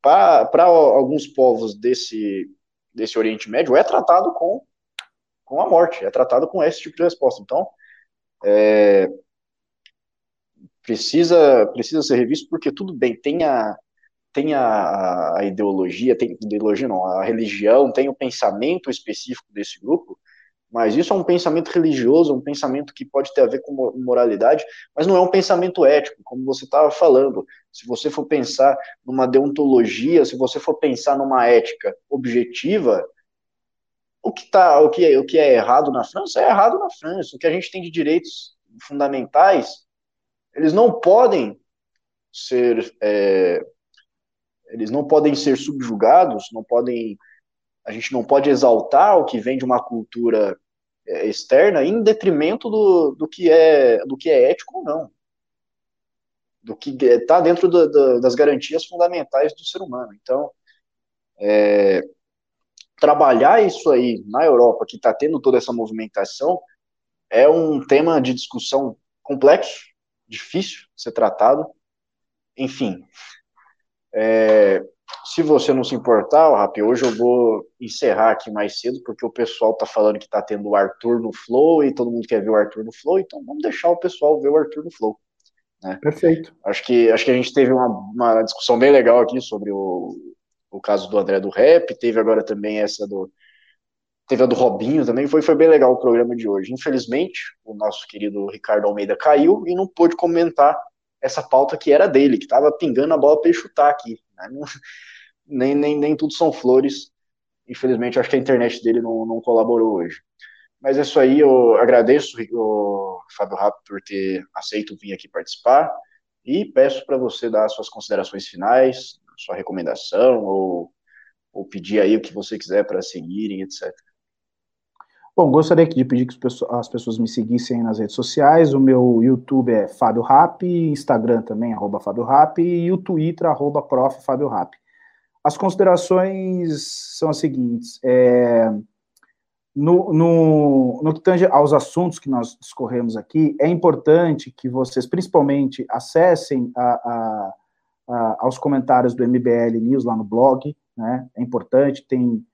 para alguns povos desse, desse Oriente Médio, é tratado com, com a morte, é tratado com esse tipo de resposta. Então, é, precisa, precisa ser revisto, porque tudo bem, tem a, tem a, a ideologia, tem ideologia não, a religião, tem o pensamento específico desse grupo, mas isso é um pensamento religioso, um pensamento que pode ter a ver com moralidade, mas não é um pensamento ético, como você estava falando. Se você for pensar numa deontologia, se você for pensar numa ética objetiva, o que, tá, o que, é, o que é errado na França é errado na França. O que a gente tem de direitos fundamentais, eles não podem ser é, eles não podem ser subjugados, não podem a gente não pode exaltar o que vem de uma cultura é, externa em detrimento do, do, que é, do que é ético ou não. Do que está dentro do, do, das garantias fundamentais do ser humano. Então, é, trabalhar isso aí na Europa, que está tendo toda essa movimentação, é um tema de discussão complexo, difícil de ser tratado. Enfim, é, se você não se importar, Rap, hoje eu vou encerrar aqui mais cedo, porque o pessoal tá falando que tá tendo o Arthur no Flow e todo mundo quer ver o Arthur no Flow, então vamos deixar o pessoal ver o Arthur no Flow. Né? Perfeito. Acho que, acho que a gente teve uma, uma discussão bem legal aqui sobre o, o caso do André do Rap, teve agora também essa do. Teve a do Robinho também, foi, foi bem legal o programa de hoje. Infelizmente, o nosso querido Ricardo Almeida caiu e não pôde comentar essa pauta que era dele, que estava pingando a bola para ele chutar aqui. Né? Não, nem, nem, nem tudo são flores. Infelizmente, acho que a internet dele não, não colaborou hoje. Mas é isso aí, eu agradeço o Fábio Rapp por ter aceito vir aqui participar e peço para você dar suas considerações finais, sua recomendação ou, ou pedir aí o que você quiser para seguirem, etc. Bom, gostaria de pedir que as pessoas me seguissem nas redes sociais. O meu YouTube é Fábio Rap, Instagram também, arroba Fábio Rap, e o Twitter, arroba Prof. Fábio Rap. As considerações são as seguintes. É, no, no, no que tange aos assuntos que nós discorremos aqui, é importante que vocês, principalmente, acessem a, a, a, aos comentários do MBL News lá no blog, né? É importante, tem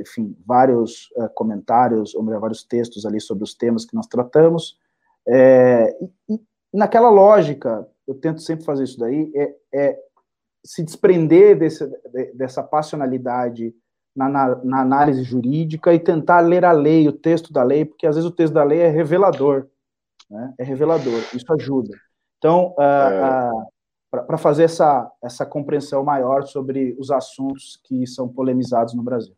enfim, vários é, comentários, ou melhor, vários textos ali sobre os temas que nós tratamos. É, e, e, naquela lógica, eu tento sempre fazer isso daí, é, é se desprender desse, dessa passionalidade na, na, na, análise jurídica e tentar ler a lei, o texto da lei, porque às vezes o texto da lei é revelador, né? é revelador, isso ajuda. Então, uh, uh, para fazer essa, essa compreensão maior sobre os assuntos que são polemizados no Brasil.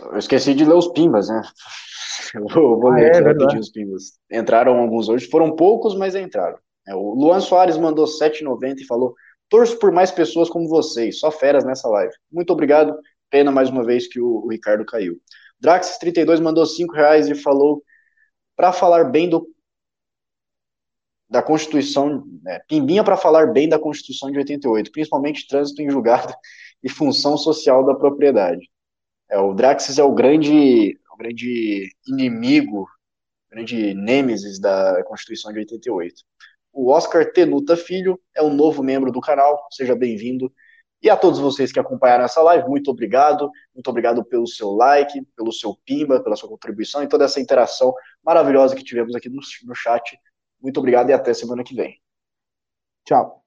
Eu esqueci de ler os pimbas, né? Eu vou, vou ah, ler é, rapidinho os pimbas. Entraram alguns hoje, foram poucos, mas entraram. É, o Luan Soares mandou 7,90 e falou: torço por mais pessoas como vocês, só feras nessa live. Muito obrigado. Pena mais uma vez que o, o Ricardo caiu. Drax32 mandou 5 reais e falou: para falar bem do da Constituição, né, pimbinha para falar bem da Constituição de 88, principalmente trânsito em julgado e função social da propriedade. É, o Draxis é o grande, o grande inimigo, o grande nêmesis da Constituição de 88. O Oscar Tenuta Filho é um novo membro do canal, seja bem-vindo. E a todos vocês que acompanharam essa live, muito obrigado. Muito obrigado pelo seu like, pelo seu pimba, pela sua contribuição e toda essa interação maravilhosa que tivemos aqui no, no chat. Muito obrigado e até semana que vem. Tchau.